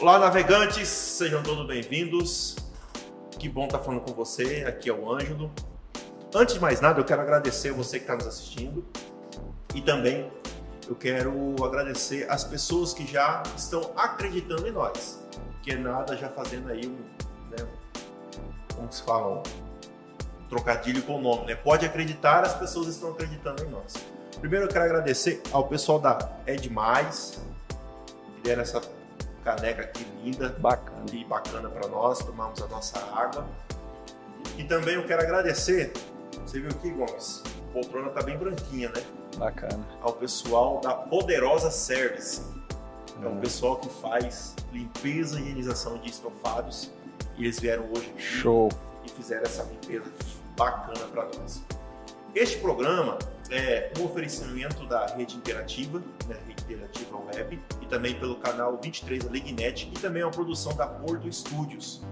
Olá, navegantes, sejam todos bem-vindos. Que bom estar falando com você. Aqui é o Ângelo. Antes de mais nada, eu quero agradecer você que está nos assistindo e também eu quero agradecer as pessoas que já estão acreditando em nós. Que é nada já fazendo aí um, né, como se fala, um trocadilho com o nome, né? Pode acreditar, as pessoas estão acreditando em nós. Primeiro eu quero agradecer ao pessoal da Edmais, que deram essa caneca aqui linda Bacana. e bacana para nós, tomamos a nossa água. E também eu quero agradecer, você viu aqui, Gomes? A poltrona tá bem branquinha, né? Bacana. Ao pessoal da Poderosa Service. É um Hum. pessoal que faz limpeza e higienização de estofados. E eles vieram hoje aqui Show. e fizeram essa limpeza bacana para nós. Este programa é um oferecimento da Rede Interativa, né, Rede Interativa Web, e também pelo canal 23 da Lignet, e também é uma produção da Porto Studios.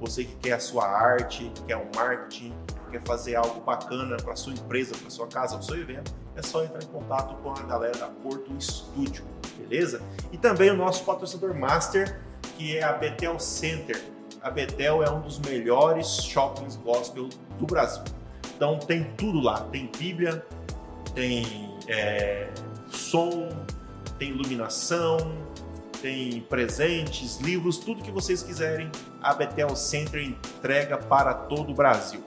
Você que quer a sua arte, quer um marketing, quer fazer algo bacana para sua empresa, para sua casa, para o seu evento, é só entrar em contato com a galera da Porto Studio, beleza? E também o nosso patrocinador master, que é a Betel Center. A Betel é um dos melhores shoppings gospel do Brasil. Então tem tudo lá, tem Bíblia, tem é, som, tem iluminação, tem presentes, livros, tudo que vocês quiserem, a Betel Center entrega para todo o Brasil.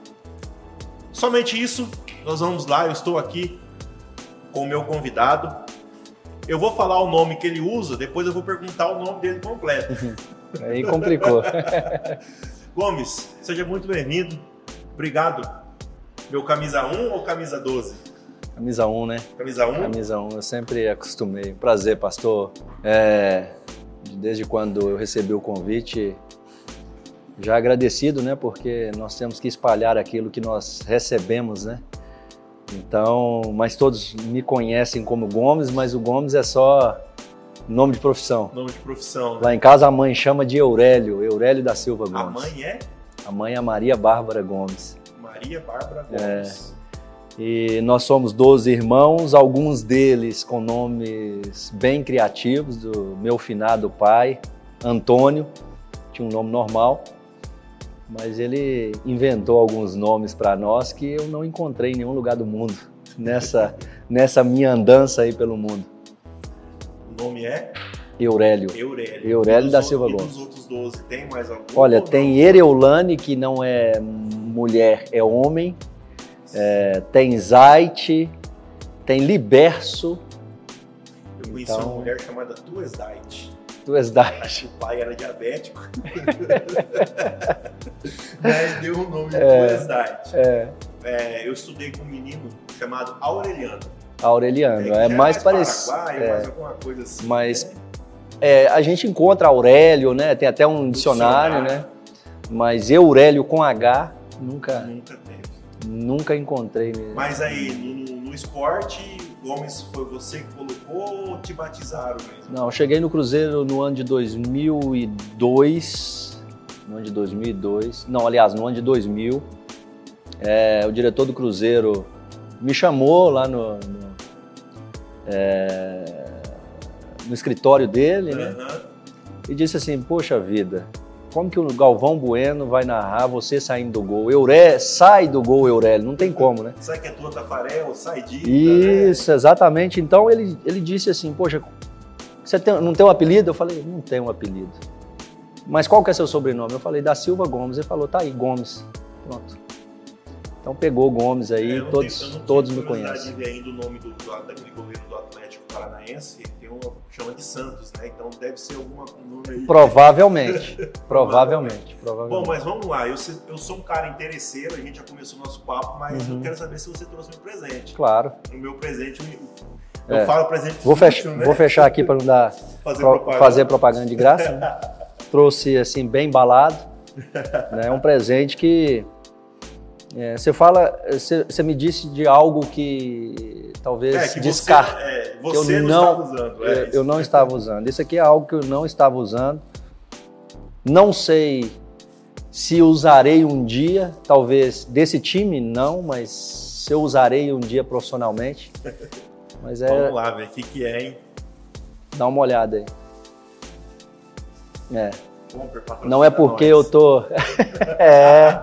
Somente isso, nós vamos lá, eu estou aqui com o meu convidado. Eu vou falar o nome que ele usa, depois eu vou perguntar o nome dele completo. Aí complicou. Gomes, seja muito bem-vindo. Obrigado. Meu camisa 1 ou camisa 12? Camisa 1, né? Camisa 1? Camisa 1, eu sempre acostumei. Prazer, pastor. É, desde quando eu recebi o convite, já agradecido, né? Porque nós temos que espalhar aquilo que nós recebemos, né? Então, mas todos me conhecem como Gomes, mas o Gomes é só nome de profissão. Nome de profissão. né? Lá em casa a mãe chama de Eurélio, Eurélio da Silva Gomes. A mãe é A mãe é Maria Bárbara Gomes. Maria Bárbara É. Gomes. E nós somos 12 irmãos, alguns deles com nomes bem criativos, do meu finado pai, Antônio, tinha um nome normal, mas ele inventou alguns nomes para nós que eu não encontrei em nenhum lugar do mundo, nessa, nessa minha andança aí pelo mundo. O nome é Eurélio. Eurélio. Eurélio da Silva Gomes. outros 12 tem mais algum? Olha, tem? Ereulane, que não é mulher, é homem, é, tem Zait, tem Liberso, Eu conheci então- uma mulher chamada Tuesdite. Tu és Zait. Acho que o pai era diabético. Daí deu o nome de É. Tuesdite. É, É, eu estudei com um menino chamado Aureliano. Aureliano, que é, já mais parecido. É, mais alguma coisa assim. Mas- né? é, a gente encontra Aurélio, né? Tem até um dicionário, Dicionário. né? Mas Eurélio com H, nunca, Nunca teve. nunca encontrei mesmo. Mas aí, no, no esporte, Gomes foi você que colocou ou te batizaram mesmo? Não, eu cheguei no Cruzeiro no ano de 2002. No ano de 2002. Não, aliás, no ano de 2000. É, o diretor do Cruzeiro me chamou lá no, no, é, no escritório dele, né? Aham. E disse assim: Poxa vida, como que o Galvão Bueno vai narrar você saindo do gol? Euré, sai do gol, Eurélio, não tem como, né? Sabe que é tua Tafarel, sai de. Isso, exatamente. Então ele, ele disse assim: Poxa, você tem- não tem um apelido? Eu falei: Não tem um apelido. Mas qual que é seu sobrenome? Eu falei: Da Silva Gomes. Ele falou: Tá aí, Gomes. Pronto. Então pegou o Gomes aí, É, eu todos, tenho- eu todos me conhecem. ver ainda o nome do, do, daquele goleiro do Atlético Paranaense, chama de Santos, né? Então deve ser alguma um nome aí. Provavelmente. provavelmente. Bom, Provavelmente. mas vamos lá. Eu, eu sou um cara interesseiro, a gente já começou o nosso papo, mas Uhum. eu quero saber se você trouxe um presente. Claro. O meu presente, eu, É. falo presente Vou, fútil, fech- né? vou fechar aqui para não dar fazer pro- propaganda. fazer propaganda de graça. né? Trouxe assim bem embalado. né? É um presente que é, você fala, você, você me disse de algo que talvez É, que você, é, você eu não, não- estava usando. É, eu não estava usando. Isso aqui é algo que eu não estava usando. Não sei Se usarei um dia, talvez desse time não, mas se eu usarei um dia profissionalmente. Mas é. Vamos lá, ver o que, que é, hein? Dá uma olhada aí. É. Não é porque nós. eu tô. é.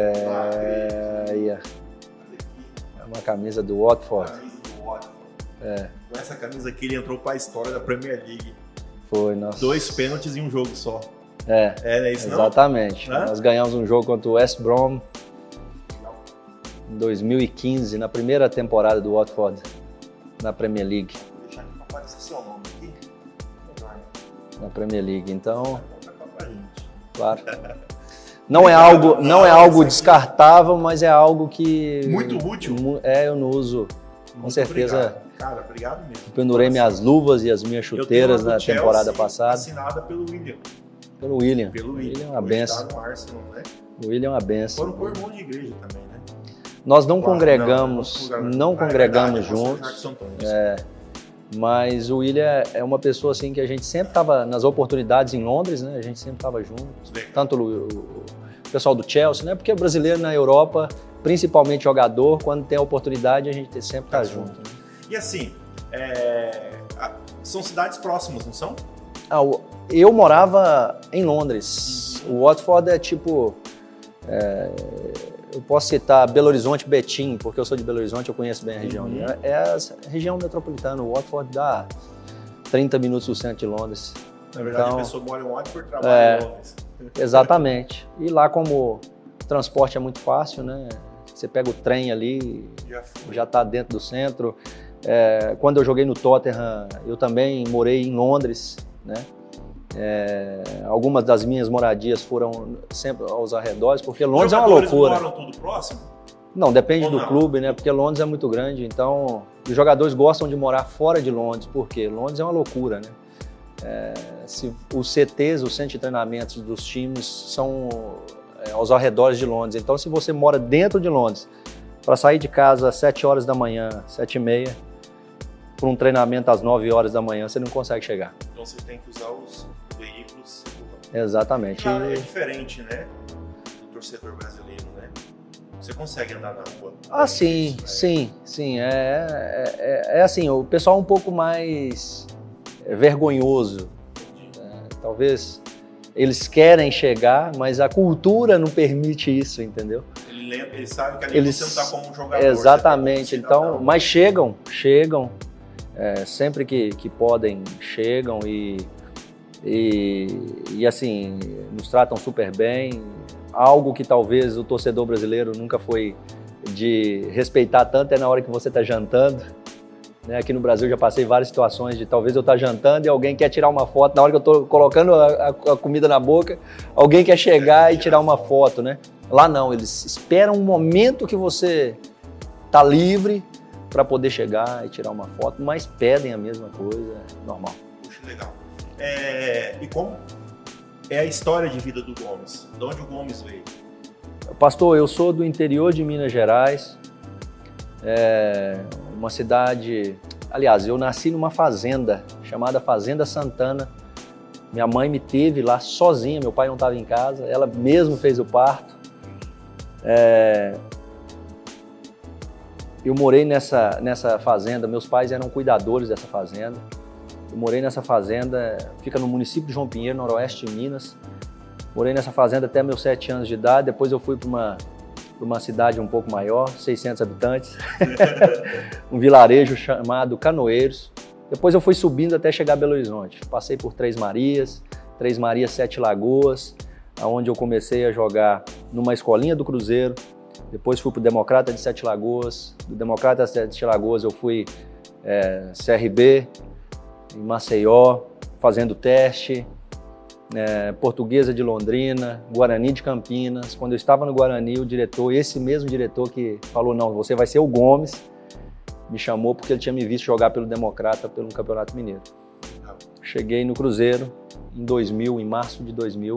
É, aí, É uma camisa do Watford. camisa do Watford. É, Com essa camisa aqui ele entrou pra história da Premier League. foi, nossa. Dois pênaltis em um jogo só. É, É, não é isso não? exatamente. Hã? Nós ganhamos um jogo contra o West Brom em 2015, na primeira temporada do Watford na Premier League. Vou deixar aqui aparecer seu nome aqui. Na Premier League. Então, gente. claro. Não é algo, não é algo descartável, mas é algo que Muito útil. É, eu não uso. Com Muito certeza. Obrigado. Cara, obrigado mesmo. Pendurei minhas luvas e as minhas chuteiras na Chelsea temporada passada Assinada pelo William. pelo William. Pelo William. William é uma benção. Tá Arsenal, né? O William é uma benção. Foram co-irmão de igreja também, né? Nós não congregamos, não, não, Ah, é congregamos verdade, é juntos, Antônio. Mas o William é uma pessoa assim que a gente sempre estava nas oportunidades em Londres, né? A gente sempre estava junto. Tanto o, o pessoal do Chelsea, né? Porque o brasileiro na Europa, principalmente jogador, quando tem a oportunidade, a gente sempre está Tá junto. junto. E assim, é, são cidades próximas, não são? Ah, eu morava em Londres. O Watford é tipo. é, eu posso citar Belo Horizonte, Betim, porque eu sou de Belo Horizonte, eu conheço bem a região. Uhum. É, é a região metropolitana. O Watford dá 30 minutos do centro de Londres. Na verdade, Então- a pessoa mora em Watford e trabalha É. em Londres. Exatamente. E lá, como o transporte é muito fácil, né? Você pega o trem ali, Já está dentro do centro. É, quando eu joguei no Tottenham, eu também morei em Londres, né? É, algumas das minhas moradias foram sempre aos arredores, porque Londres é uma loucura. moram tudo próximo? Não, depende Ou do não? clube, né? Porque Londres é muito grande, então os jogadores gostam de morar fora de Londres, porque Londres é uma loucura, né? É, se, os CTs, os centros de treinamentos dos times são é, aos arredores de Londres. Então, se você mora dentro de Londres, para sair de casa às 7 horas da manhã, 7 e meia, para um treinamento às 9 horas da manhã, você não consegue chegar. Então você tem que usar os. Exatamente. Já é diferente, né? Do torcedor brasileiro, né? Você consegue andar na rua. Ah, sim, Isso, né? sim, sim. É, é, é- é assim, o pessoal é um pouco mais vergonhoso. né? Talvez eles querem chegar, mas a cultura não permite isso, entendeu? Ele, lembra, ele sabe que ali Eles- você não está como um jogador. Exatamente. tá como Então, mas chegam, chegam, é, sempre que, que podem, chegam e, e, e, assim, nos tratam super bem. Algo que talvez o torcedor brasileiro nunca foi de respeitar tanto é na hora que você está jantando. Né? Aqui no Brasil já passei várias situações de talvez eu estar jantando e alguém quer tirar uma foto na hora que eu estou colocando a, a- comida na boca, alguém quer chegar e tirar uma foto, né? Lá não, eles esperam um momento que você tá livre para poder chegar e tirar uma foto, mas pedem a mesma coisa, é normal. Puxa, legal. É, e como é a história de vida do Gomes? De onde o Gomes veio? Pastor, eu sou do interior de Minas Gerais, é uma cidade. Aliás, eu nasci numa fazenda chamada Fazenda Santana. Minha mãe me teve lá sozinha, meu pai não estava em casa, ela mesmo fez o parto. É, Eu morei nessa, nessa fazenda, meus pais eram cuidadores dessa fazenda. Eu morei nessa fazenda, fica no município de João Pinheiro, noroeste de Minas. Morei nessa fazenda até meus sete anos de idade, depois eu fui para uma, uma cidade um pouco maior, 600 habitantes, um vilarejo chamado Canoeiros. Depois eu fui subindo até chegar a Belo Horizonte. Passei por Três Marias, Três Marias, Sete Lagoas, onde eu comecei a jogar numa escolinha do Cruzeiro. Depois fui para o Democrata de Sete Lagoas. Do Democrata de Sete Lagoas eu fui é, CRB, em Maceió, fazendo teste. É, Portuguesa de Londrina, Guarani de Campinas. Quando eu estava no Guarani, o diretor, esse mesmo diretor que falou: não, você vai ser o Gomes, me chamou porque ele tinha me visto jogar pelo Democrata pelo Campeonato Mineiro. Cheguei no Cruzeiro em 2000, em março de 2000,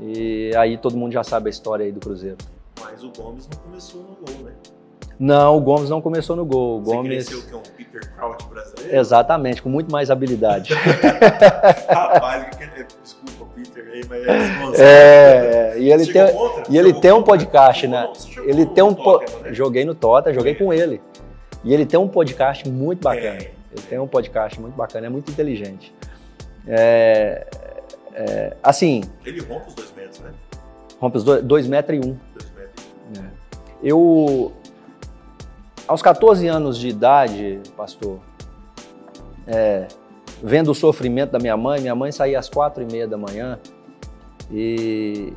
e aí todo mundo já sabe a história aí do Cruzeiro. Mas o Gomes não começou no gol, né? Não, o Gomes não começou no gol. O Você Gomes. cresceu que é um Peter Crouch brasileiro? Exatamente, com muito mais habilidade. Rapaz, que- que- desculpa, Peter, aí, mas é é, e ele tem, contra? e ele tem um podcast, né? não, Ele tem um. po- Tottenham, né? Joguei no Tota, joguei É. com ele. E ele tem um podcast muito bacana. É. Ele tem um podcast muito bacana, é muito inteligente. É, é, assim, Ele rompe os dois metros, né? rompe os dois, dois metros e um. Dois metros. Eu, aos 14 anos de idade, pastor, é, vendo o sofrimento da minha mãe, minha mãe saía às quatro e meia da manhã e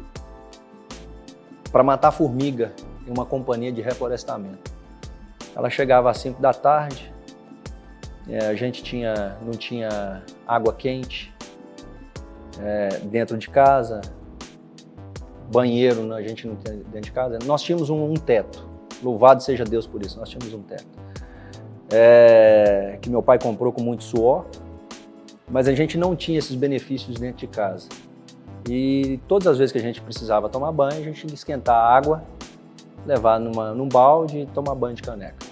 para matar formiga em uma companhia de reflorestamento. Ela chegava às 5 da tarde, é, a gente tinha, não tinha água quente é, dentro de casa, banheiro né, a gente não tem dentro de casa. Nós tínhamos um, um teto, louvado seja Deus por isso, nós tínhamos um teto. É, que meu pai comprou com muito suor, mas a gente não tinha esses benefícios dentro de casa. E todas as vezes que a gente precisava tomar banho, a gente tinha que esquentar a água, levar numa, num balde e tomar banho de caneca.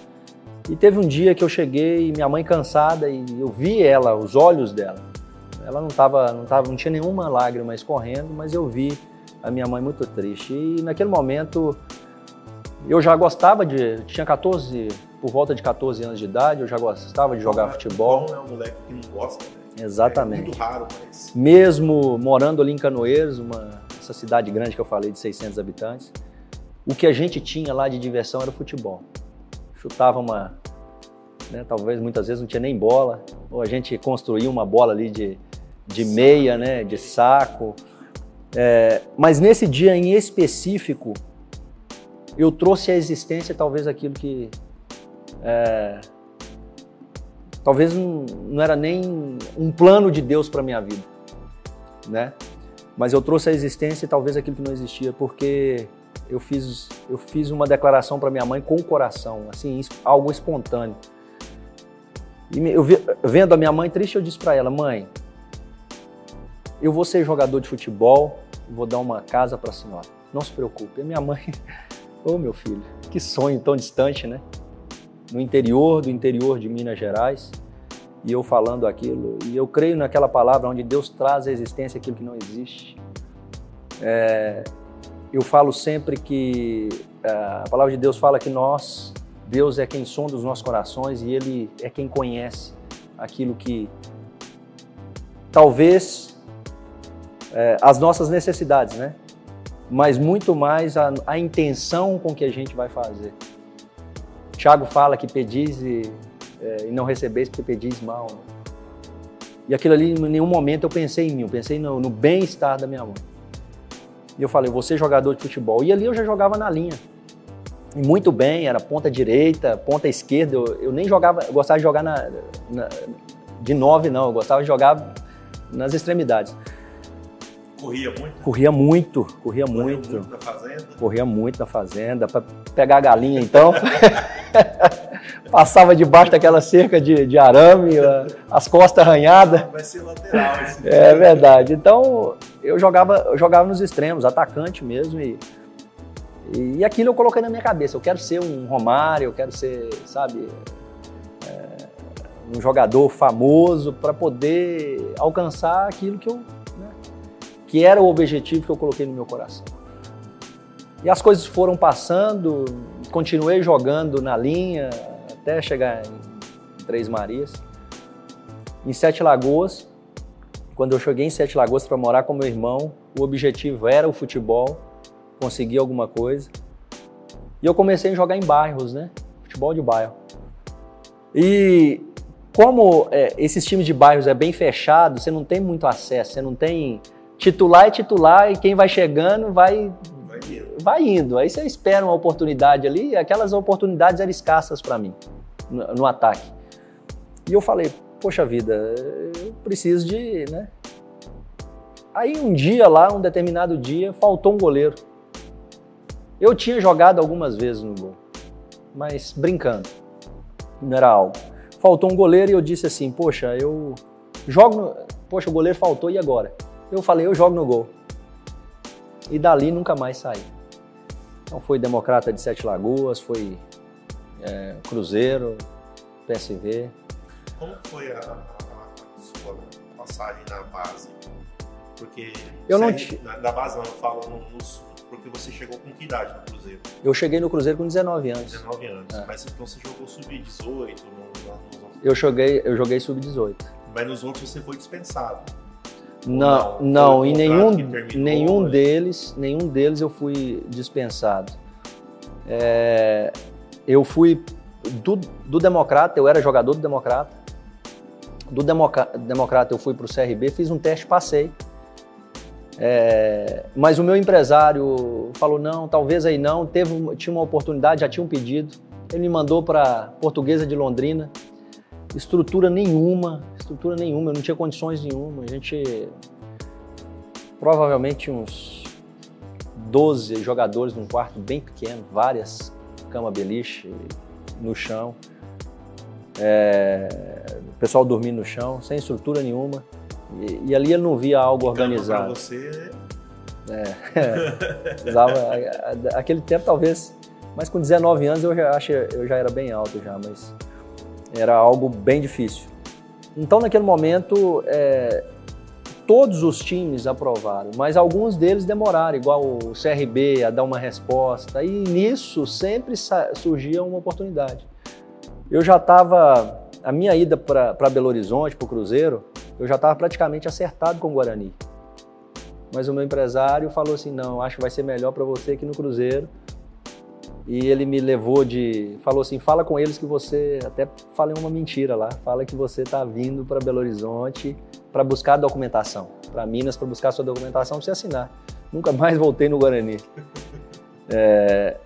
E teve um dia que eu cheguei e minha mãe cansada e eu vi ela, os olhos dela. Ela não tava, não tava, não tinha nenhuma lágrima escorrendo, mas eu vi a minha mãe muito triste. E naquele momento eu já gostava de, tinha 14, por volta de 14 anos de idade, eu já gostava de jogar futebol. Bom é um moleque que não gosta, né? É Exatamente. muito raro, mas. Mesmo morando ali em Canoeiros, uma, essa cidade grande que eu falei de 600 habitantes, o que a gente tinha lá de diversão era o futebol. Chutava uma, né, talvez muitas vezes não tinha nem bola, ou a gente construía uma bola ali de, de meia, né, de saco. É, mas nesse dia em específico, eu trouxe à existência talvez aquilo que é, talvez não, não era nem um plano de Deus para minha vida, né? Mas eu trouxe à existência talvez aquilo que não existia, porque eu fiz, eu fiz uma declaração para minha mãe com o coração, assim, algo espontâneo. E eu vendo a minha mãe triste, eu disse para ela, mãe, eu vou ser jogador de futebol, vou dar uma casa para a senhora. Não se preocupe. A minha mãe, ô meu filho, que sonho tão distante, né? No interior do interior de Minas Gerais, e eu falando aquilo, e eu creio naquela palavra onde Deus traz à existência aquilo que não existe. É, eu falo sempre que é, a palavra de Deus fala que nós, Deus é quem sonda os nossos corações e Ele é quem conhece aquilo que talvez é, as nossas necessidades, né? Mas muito mais a, a intenção com que a gente vai fazer. Tiago fala que pedis e, é, e não recebeis porque pedis mal. né? E aquilo ali, em nenhum momento eu pensei em mim, eu pensei no, no bem-estar da minha mãe. E eu falei, vou ser jogador de futebol. E ali eu já jogava na linha. E muito bem, era ponta direita, ponta esquerda. Eu, eu nem jogava, eu gostava de jogar na, na- de nove, não. Eu gostava de jogar nas extremidades. Corria muito. Corria muito, corria Correu muito. muito na fazenda. Corria muito na fazenda, para pegar a galinha então. Passava debaixo daquela cerca de, de arame, as costas arranhadas. Vai ser lateral esse É verdade. Então eu jogava, eu jogava nos extremos, atacante mesmo. E, e aquilo eu coloquei na minha cabeça. Eu quero ser um Romário, eu quero ser, sabe, é, um jogador famoso para poder alcançar aquilo que eu, né, que era o objetivo que eu coloquei no meu coração. E as coisas foram passando, continuei jogando na linha até chegar em Três Marias. Em Sete Lagoas, quando eu cheguei em Sete Lagoas para morar com meu irmão, o objetivo era o futebol, conseguir alguma coisa. E eu comecei a jogar em bairros, né? Futebol de bairro. E como é, esses times de bairros é bem fechado, você não tem muito acesso, você não tem titular é titular e quem vai chegando vai Vai indo. vai indo. Aí você espera uma oportunidade ali, e aquelas oportunidades eram escassas para mim no, no ataque. E eu falei, poxa vida, eu preciso de, né? Aí um dia lá, um determinado dia, faltou um goleiro. Eu tinha jogado algumas vezes no gol, mas brincando, não era algo. Faltou um goleiro e eu disse assim, poxa, eu jogo, poxa, o goleiro faltou e agora? Eu falei, eu jogo no gol. E dali nunca mais saí. Então foi Democrata de Sete Lagoas, foi é, Cruzeiro, PSV. Como foi a, a, a sua passagem na base? Porque eu não te... na, na, base não, eu falo no, no, porque você chegou com que idade no Cruzeiro? Eu cheguei no Cruzeiro com 19 anos. 19 anos. É. Mas então você jogou sub-18 Eu joguei, eu joguei sub-18. Mas nos outros você foi dispensado. Não, não, não em nenhum, nenhum deles, nenhum deles eu fui dispensado. É, eu fui do, do Democrata, eu era jogador do Democrata. Do Democrata eu fui para o CRB, fiz um teste, passei. É, mas o meu empresário falou: não, talvez aí não. Teve, tinha uma oportunidade, já tinha um pedido. Ele me mandou para Portuguesa de Londrina. Estrutura nenhuma, estrutura nenhuma, eu não tinha condições nenhuma. A gente provavelmente uns 12 jogadores num quarto bem pequeno, várias cama beliche no chão. É, o pessoal dormindo no chão, sem estrutura nenhuma. E, e ali ele não via algo organizado. Pra você... É, usava, aquele tempo talvez, mas com 19 anos eu já acho eu já era bem alto já, mas era algo bem difícil. Então naquele momento é, todos os times aprovaram, mas alguns deles demoraram, igual o CRB a dar uma resposta. E nisso sempre surgia uma oportunidade. Eu já estava, a minha ida para Belo Horizonte, para o Cruzeiro, eu já estava praticamente acertado com o Guarani. Mas o meu empresário falou assim: não, acho que vai ser melhor para você aqui no Cruzeiro. E ele me levou de. Falou assim: fala com eles que você. Até falei uma mentira lá. Fala que você está vindo para Belo Horizonte para buscar documentação, para Minas para buscar sua documentação para você assinar. Nunca mais voltei no Guarani. É,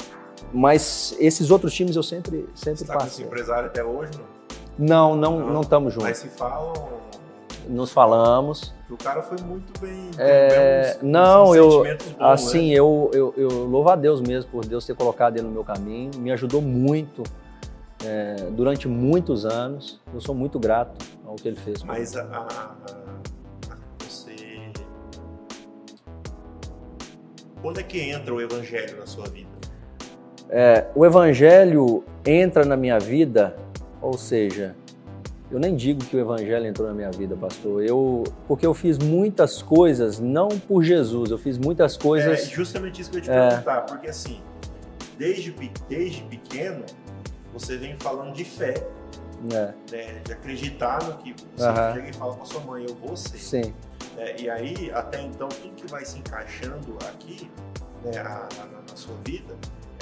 mas esses outros times eu sempre sempre Você tá com esse empresário até hoje? Não, não, não, não estamos juntos. Mas se falam nos falamos. O cara foi muito bem. É, não, eu bons, assim né? eu, eu, eu louvo a Deus mesmo por Deus ter colocado ele no meu caminho. Me ajudou muito é, durante muitos anos. Eu sou muito grato ao que ele fez. Mas a, a, a, você. Quando é que entra o evangelho na sua vida? É, o evangelho entra na minha vida, ou seja, eu nem digo que o evangelho entrou na minha vida, pastor. Eu, porque eu fiz muitas coisas não por Jesus, eu fiz muitas coisas. É justamente isso que eu ia te é... perguntar, porque assim, desde, desde pequeno você vem falando de fé. É. Né, de acreditar no que você uhum. chega e fala com a sua mãe, eu vou ser. Sim. É, e aí, até então, tudo que vai se encaixando aqui né, a, a, na sua vida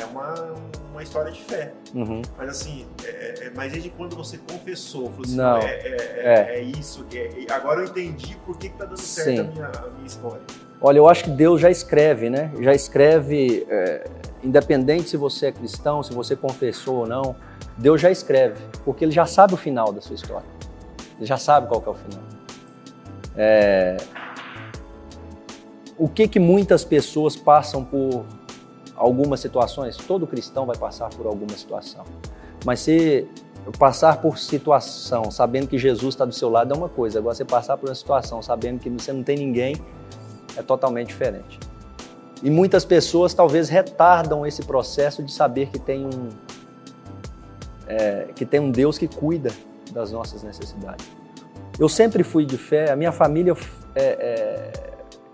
é uma, uma história de fé. Uhum. Mas assim, é, é, é mas desde quando você confessou, falou assim, Não. É, é, é, é isso, agora eu entendi por que, está dando certo a minha, a minha, história. Olha, eu acho que Deus já escreve, né? Já escreve, independente se você é cristão, se você confessou ou não, Deus já escreve, porque Ele já sabe o final da sua história. Ele já sabe qual é o final. É... O que que muitas pessoas passam por algumas situações? Todo cristão vai passar por alguma situação. Mas se passar por situação sabendo que Jesus está do seu lado é uma coisa, agora você passar por uma situação sabendo que você não tem ninguém é totalmente diferente. E muitas pessoas talvez retardam esse processo de saber que tem um, é, que tem um Deus que cuida das nossas necessidades. Eu sempre fui de fé, a minha família, é, é,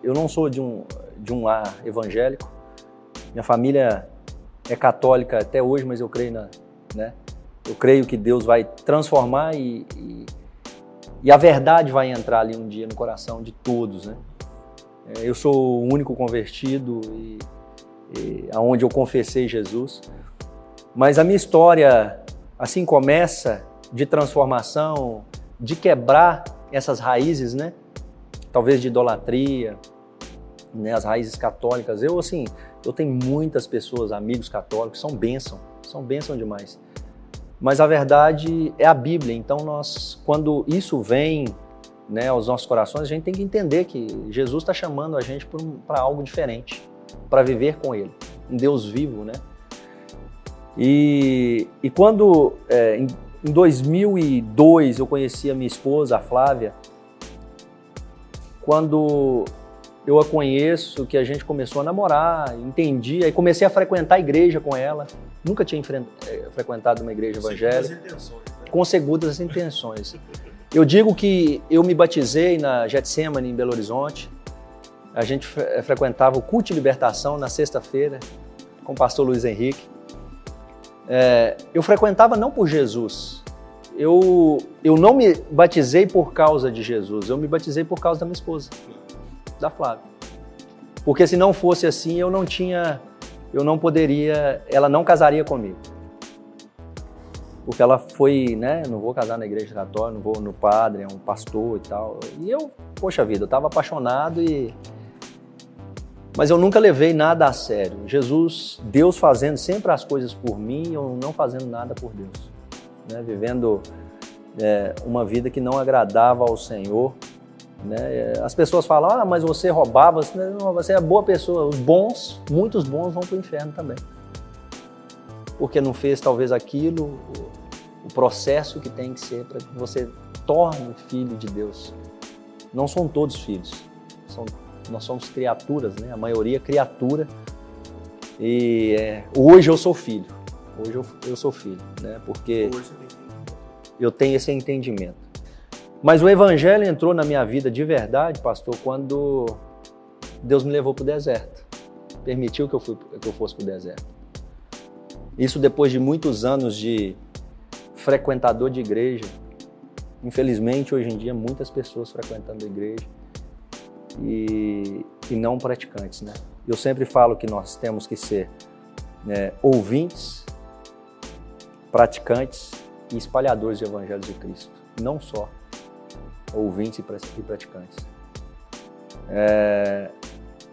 eu não sou de um, de um lar evangélico, minha família é católica até hoje, mas eu creio na, né? Eu creio que Deus vai transformar e, e, e, a verdade vai entrar ali um dia no coração de todos, né? É, eu sou o único convertido e, e aonde eu confessei Jesus, mas a minha história assim começa de transformação, de quebrar essas raízes, né? Talvez de idolatria, né? As raízes católicas. Eu assim, eu tenho muitas pessoas, amigos católicos, são bênção, são bênção demais. Mas a verdade é a Bíblia. Então nós, quando isso vem, né, aos nossos corações, a gente tem que entender que Jesus está chamando a gente para algo diferente, para viver com Ele, um Deus vivo, né? E, e quando, é, em, em 2002, eu conheci a minha esposa, a Flávia, quando eu a conheço, que a gente começou a namorar, entendi, aí comecei a frequentar a igreja com ela. Nunca tinha eh, frequentado uma igreja evangélica. Intenções, né? Com segundas intenções. Eu digo que eu me batizei na Getsemane, em Belo Horizonte. A gente eh, frequentava o culto de libertação na sexta-feira com o pastor Luiz Henrique. É, eu frequentava não por Jesus. Eu, eu não me batizei por causa de Jesus, eu me batizei por causa da minha esposa, da Flávia. Porque se não fosse assim, eu não tinha, eu não poderia, ela não casaria comigo porque ela foi, né, não vou casar na igreja católica, não vou no padre, é um pastor e tal. E eu, poxa vida, eu estava apaixonado e mas eu nunca levei nada a sério. Jesus, Deus fazendo sempre as coisas por mim, eu não fazendo nada por Deus, né, vivendo é, uma vida que não agradava ao Senhor. Né? As pessoas falam, ah, mas você roubava, você é boa pessoa. Os bons, muitos bons vão para o inferno também porque não fez talvez aquilo, o processo que tem que ser para que você torne filho de Deus. Não são todos filhos, são, nós somos criaturas, né? A maioria é criatura. E é, hoje eu sou filho, hoje eu, eu sou filho, né? Porque eu tenho esse entendimento. Mas o evangelho entrou na minha vida de verdade, pastor, quando Deus me levou para o deserto. Permitiu que eu, fui, que eu fosse para o deserto. Isso depois de muitos anos de frequentador de igreja. Infelizmente, hoje em dia, muitas pessoas frequentando a igreja e, e não praticantes, né? Eu sempre falo que nós temos que ser né, ouvintes, praticantes e espalhadores de evangelhos de Cristo, não só ouvintes e praticantes. É,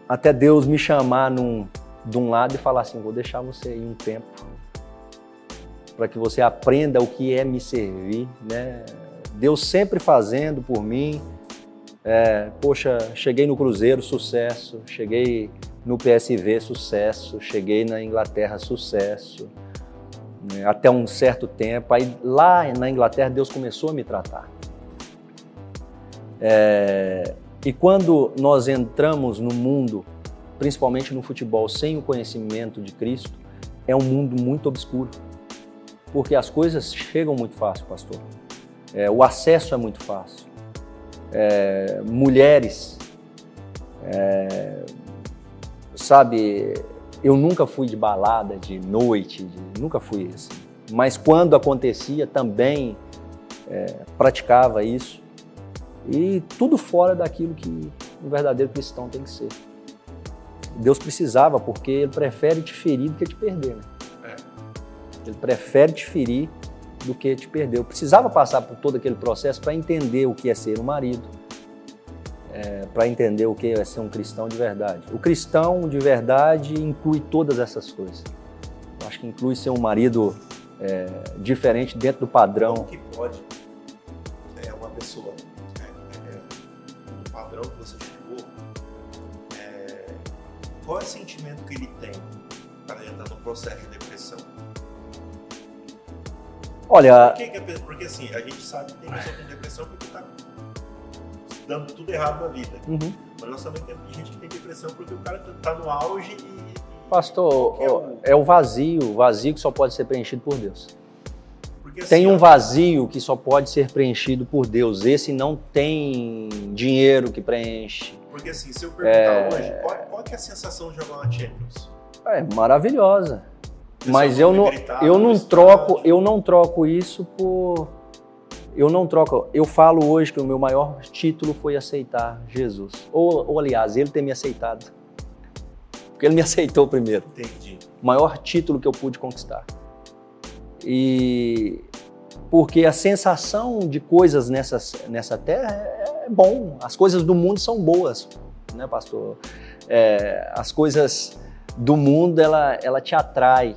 até Deus me chamar num, de um lado e falar assim, vou deixar você aí um tempo para que você aprenda o que é me servir, né? Deus sempre fazendo por mim. É, poxa, cheguei no Cruzeiro, sucesso. Cheguei no PSV, sucesso. Cheguei na Inglaterra, sucesso. Né? Até um certo tempo. Aí lá na Inglaterra, Deus começou a me tratar. É, e quando nós entramos no mundo, principalmente no futebol, sem o conhecimento de Cristo, é um mundo muito obscuro porque as coisas chegam muito fácil, pastor. É, o acesso é muito fácil. É, mulheres, é, sabe, eu nunca fui de balada, de noite, de, nunca fui assim. Mas quando acontecia, também é, praticava isso. E tudo fora daquilo que um verdadeiro cristão tem que ser. Deus precisava, porque ele prefere te ferir do que te perder. Né? Ele prefere te ferir do que te perder. Eu precisava passar por todo aquele processo para entender o que é ser um marido, é, para entender o que é ser um cristão de verdade. O cristão de verdade inclui todas essas coisas. Eu acho que inclui ser um marido é, diferente dentro do padrão. Como que pode qual é o sentimento que ele tem para entrar no processo de depressão? Olha. Por que que é, porque assim, a gente sabe que tem pessoa com depressão porque está dando tudo errado na vida. Uhum. Mas nós também temos gente que tem depressão porque o cara está no auge e. Pastor, é o... é o vazio, o vazio que só pode ser preenchido por Deus. Porque, assim, tem um vazio que só pode ser preenchido por Deus. Esse não tem dinheiro que preenche. Porque assim, se eu perguntar é... hoje, qual, qual é a sensação de jogar uma Champions? É maravilhosa. Mas eu não, eu não troco, eu não troco isso por eu não troco. Eu falo hoje que o meu maior título foi aceitar Jesus. Ou, ou aliás, ele ter me aceitado. Porque ele me aceitou primeiro. Entendi. O maior título que eu pude conquistar. E porque a sensação de coisas nessa, nessa terra é, bom. As coisas do mundo são boas, né, pastor? É, as coisas do mundo ela, ela te atrai.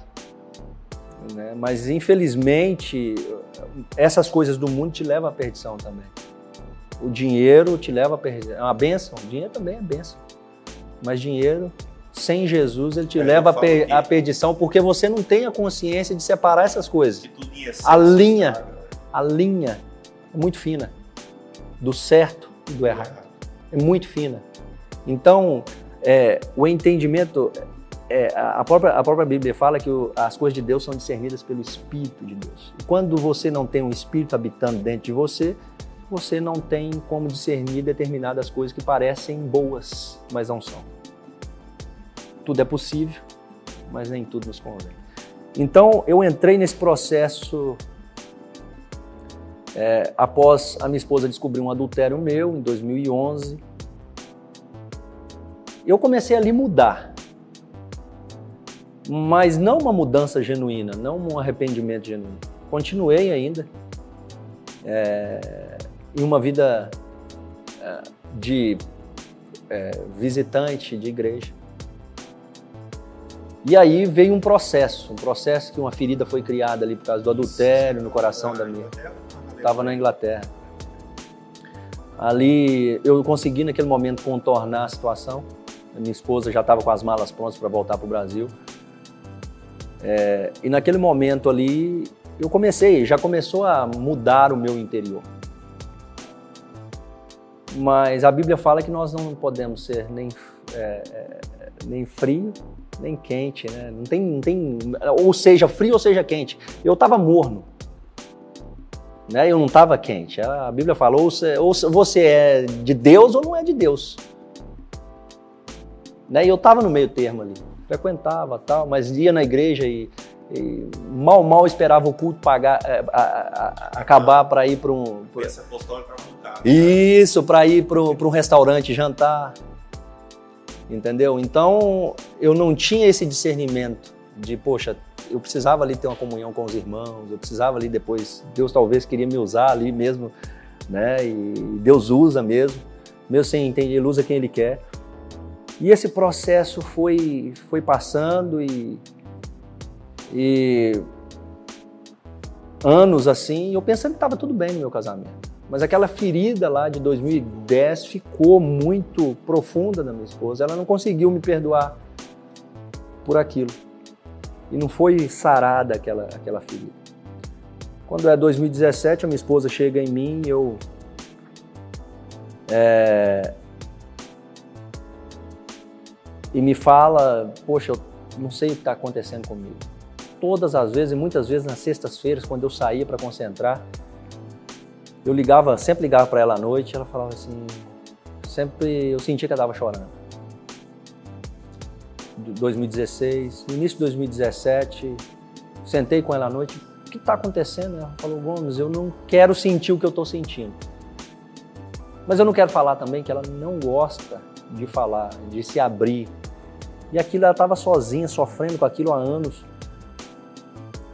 Né? Mas infelizmente essas coisas do mundo te levam à perdição também. O dinheiro te leva à perdição. É uma benção. O dinheiro também é benção. Mas dinheiro sem Jesus ele te leva per à perdição porque você não tem a consciência de separar essas coisas. A linha, a linha é muito fina do certo e do errado. É muito fina. Então, é, o entendimento, é, a, própria, a própria Bíblia fala que o, as coisas de Deus são discernidas pelo Espírito de Deus. E quando você não tem um Espírito habitando dentro de você, você não tem como discernir determinadas coisas que parecem boas, mas não são. Tudo é possível, mas nem tudo nos convém. Então eu entrei nesse processo é, após a minha esposa descobrir um adultério meu em 2011. Eu comecei ali mudar, mas não uma mudança genuína, não um arrependimento genuíno. Continuei ainda é, em uma vida é, de é, visitante de igreja. E aí veio um processo, um processo que uma ferida foi criada ali por causa do adultério no coração da minha. Estava na Inglaterra. Ali eu consegui naquele momento contornar a situação. A minha esposa já estava com as malas prontas para voltar para o Brasil. É, e naquele momento ali eu comecei, já começou a mudar o meu interior. Mas a Bíblia fala que nós não podemos ser nem, é, é nem frio nem quente, né? Não tem, não tem, ou seja frio ou seja quente. Eu estava morno, né? Eu não estava quente. A Bíblia fala ou você, ou você é de Deus ou não é de Deus. Né? E eu estava no meio termo ali, frequentava tal, mas ia na igreja e, e mal mal esperava o culto pagar, é, a, a, a, acabar para ir para um. Pra... Isso, para ir para um restaurante jantar entendeu? Então eu não tinha esse discernimento de, poxa, eu precisava ali ter uma comunhão com os irmãos, eu precisava ali depois, Deus talvez queria me usar ali mesmo, né? E Deus usa mesmo, mesmo sem entender, Ele usa quem Ele quer. E esse processo foi, foi passando e, e anos assim, eu pensando que estava tudo bem no meu casamento. Mas aquela ferida lá de 2010 ficou muito profunda na minha esposa. Ela não conseguiu me perdoar por aquilo. E não foi sarada aquela, aquela ferida. Quando é 2017, a minha esposa chega em mim e eu. É, e me fala: Poxa, eu não sei o que está acontecendo comigo. Todas as vezes, e muitas vezes nas sextas-feiras, quando eu saía para concentrar, eu ligava, sempre ligava para ela à noite, ela falava assim, sempre eu sentia que ela estava chorando. 2016, no início de 2017, sentei com ela à noite, o que está acontecendo? Ela falou, Gomes, eu não quero sentir o que eu estou sentindo. Mas eu não quero falar também que ela não gosta de falar, de se abrir. E aquilo ela estava sozinha, sofrendo com aquilo há anos.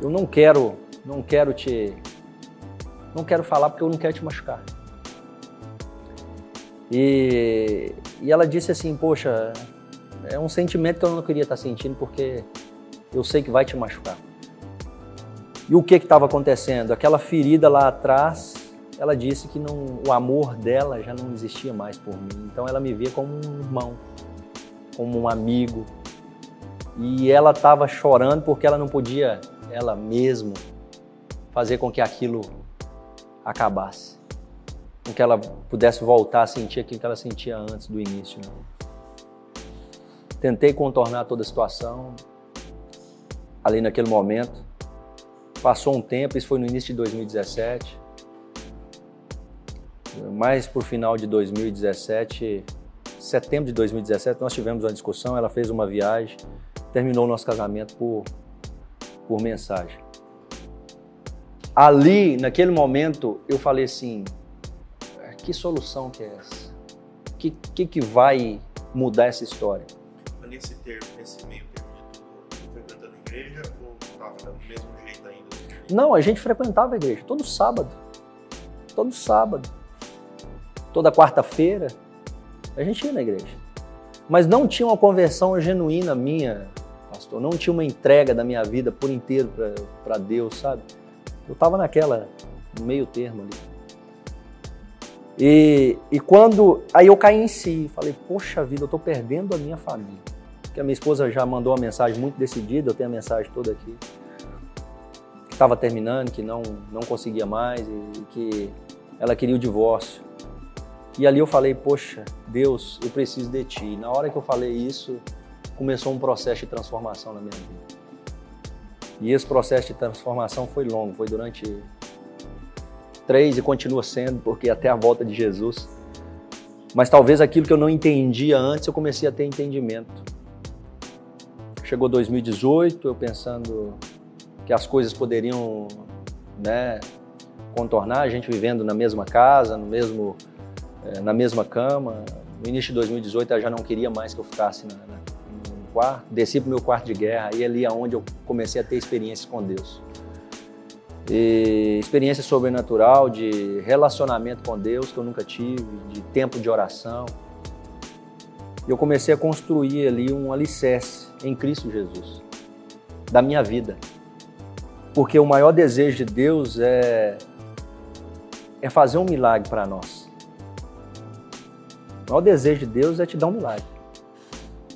Eu não quero, não quero te não quero falar porque eu não quero te machucar. E, e ela disse assim, poxa, é um sentimento que eu não queria estar sentindo porque eu sei que vai te machucar. E o que estava acontecendo? Aquela ferida lá atrás, ela disse que não, o amor dela já não existia mais por mim. Então ela me via como um irmão, como um amigo. E ela estava chorando porque ela não podia, ela mesma, fazer com que aquilo acabasse. Com que ela pudesse voltar a sentir aquilo que ela sentia antes do início. Né? Tentei contornar toda a situação ali naquele momento. Passou um tempo, isso foi no início de 2017. Mais por final de 2017, setembro de 2017, nós tivemos uma discussão, ela fez uma viagem, terminou o nosso casamento por, por mensagem ali, naquele momento, eu falei assim: que solução que é essa? O que, que, que vai mudar essa história? Nesse termo, nesse meio termo de tudo, frequentando a igreja ou estava do mesmo jeito ainda? Não, a gente frequentava a igreja todo sábado. Todo sábado. Toda quarta-feira, a gente ia na igreja. Mas não tinha uma conversão genuína minha, pastor. Não tinha uma entrega da minha vida por inteiro para Deus, sabe? Eu estava naquela, meio termo ali. E, e quando. Aí eu caí em si, falei, poxa vida, eu estou perdendo a minha família. Porque a minha esposa já mandou uma mensagem muito decidida, eu tenho a mensagem toda aqui. Que estava terminando, que não, não conseguia mais e que ela queria o divórcio. E ali eu falei, poxa, Deus, eu preciso de Ti. E na hora que eu falei isso, começou um processo de transformação na minha vida. E esse processo de transformação foi longo, foi durante três e continua sendo, porque até a volta de Jesus. Mas talvez aquilo que eu não entendia antes, eu comecei a ter entendimento. Chegou 2018, eu pensando que as coisas poderiam né, contornar, a gente vivendo na mesma casa, no mesmo é, na mesma cama. No início de 2018 eu já não queria mais que eu ficasse na, na, no quarto. Desci para o meu quarto de guerra e ali é onde eu comecei a ter experiências com Deus. E experiência sobrenatural de relacionamento com Deus que eu nunca tive, de tempo de oração. E eu comecei a construir ali um alicerce em Cristo Jesus, da minha vida. Porque o maior desejo de Deus é, é fazer um milagre para nós. O maior desejo de Deus é te dar um milagre.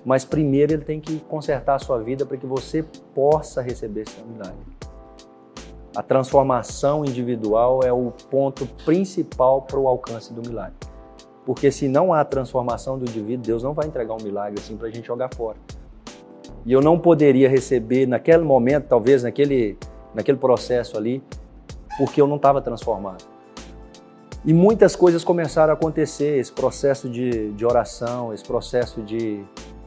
Mas primeiro ele tem que consertar a sua vida para que você possa receber esse milagre. A transformação individual é o ponto principal para o alcance do milagre. Porque se não há transformação do indivíduo, Deus não vai entregar um milagre assim para a gente jogar fora. E eu não poderia receber naquele momento, talvez naquele, naquele processo ali, porque eu não estava transformado. E muitas coisas começaram a acontecer, esse processo de, de oração, esse processo de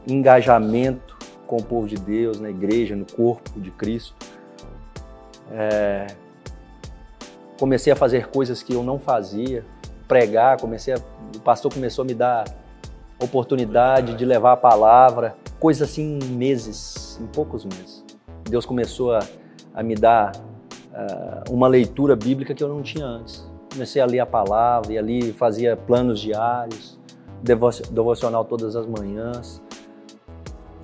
engajamento com o povo de Deus, na igreja, no corpo de Cristo. É, comecei a fazer coisas que eu não fazia, pregar, comecei a, o pastor começou a me dar oportunidade de levar a palavra, coisas assim em meses, em poucos meses. Deus começou a, a me dar uh, uma leitura bíblica que eu não tinha antes comecei a ler a palavra e ali fazia planos diários, devocional todas as manhãs.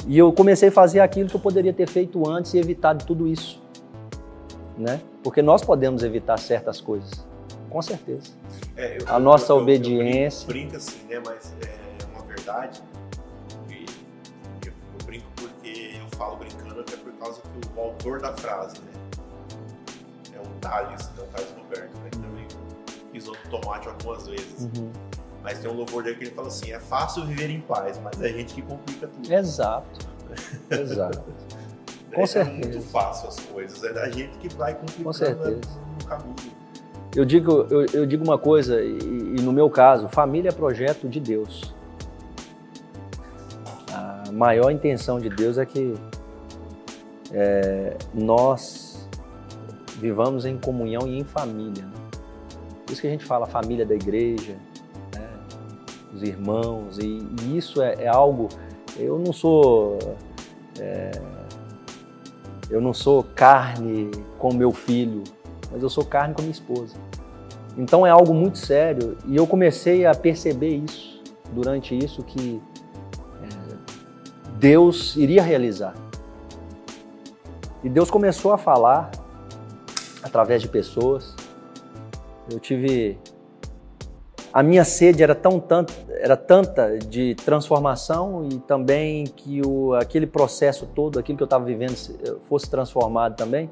E eu comecei a fazer aquilo que eu poderia ter feito antes e evitado tudo isso. Né? Porque nós podemos evitar certas coisas, com certeza. É, eu, a nossa eu, obediência. Eu brinco, assim, né? Mas é verdade. Eu, eu brinco porque eu falo brincando até por causa que o autor da frase, né? É o Thales, é o Thales Roberto, né? Também pisou no tomate algumas vezes. Uhum. Mas tem um louvor dele que ele fala assim: é fácil viver em paz, mas é a gente que complica tudo. Exato. Exato. Com é, certeza. É muito fácil as coisas, é da gente que vai complicando no caminho. Eu digo, eu, eu digo uma coisa, e, e, no meu caso, família é projeto de Deus. A maior intenção de Deus é que é, nós vivamos em comunhão e em família. Né? Por isso que a gente fala família da igreja, né? os irmãos, e, e isso é, é, algo. Eu não sou. É, eu não sou carne com meu filho, mas eu sou carne com minha esposa. Então é algo muito sério e eu comecei a perceber isso durante isso que Deus iria realizar. E Deus começou a falar através de pessoas eu tive a minha sede era tão tanto, era tanta de transformação e também que o, aquele processo todo, aquilo que eu estava vivendo, fosse transformado também.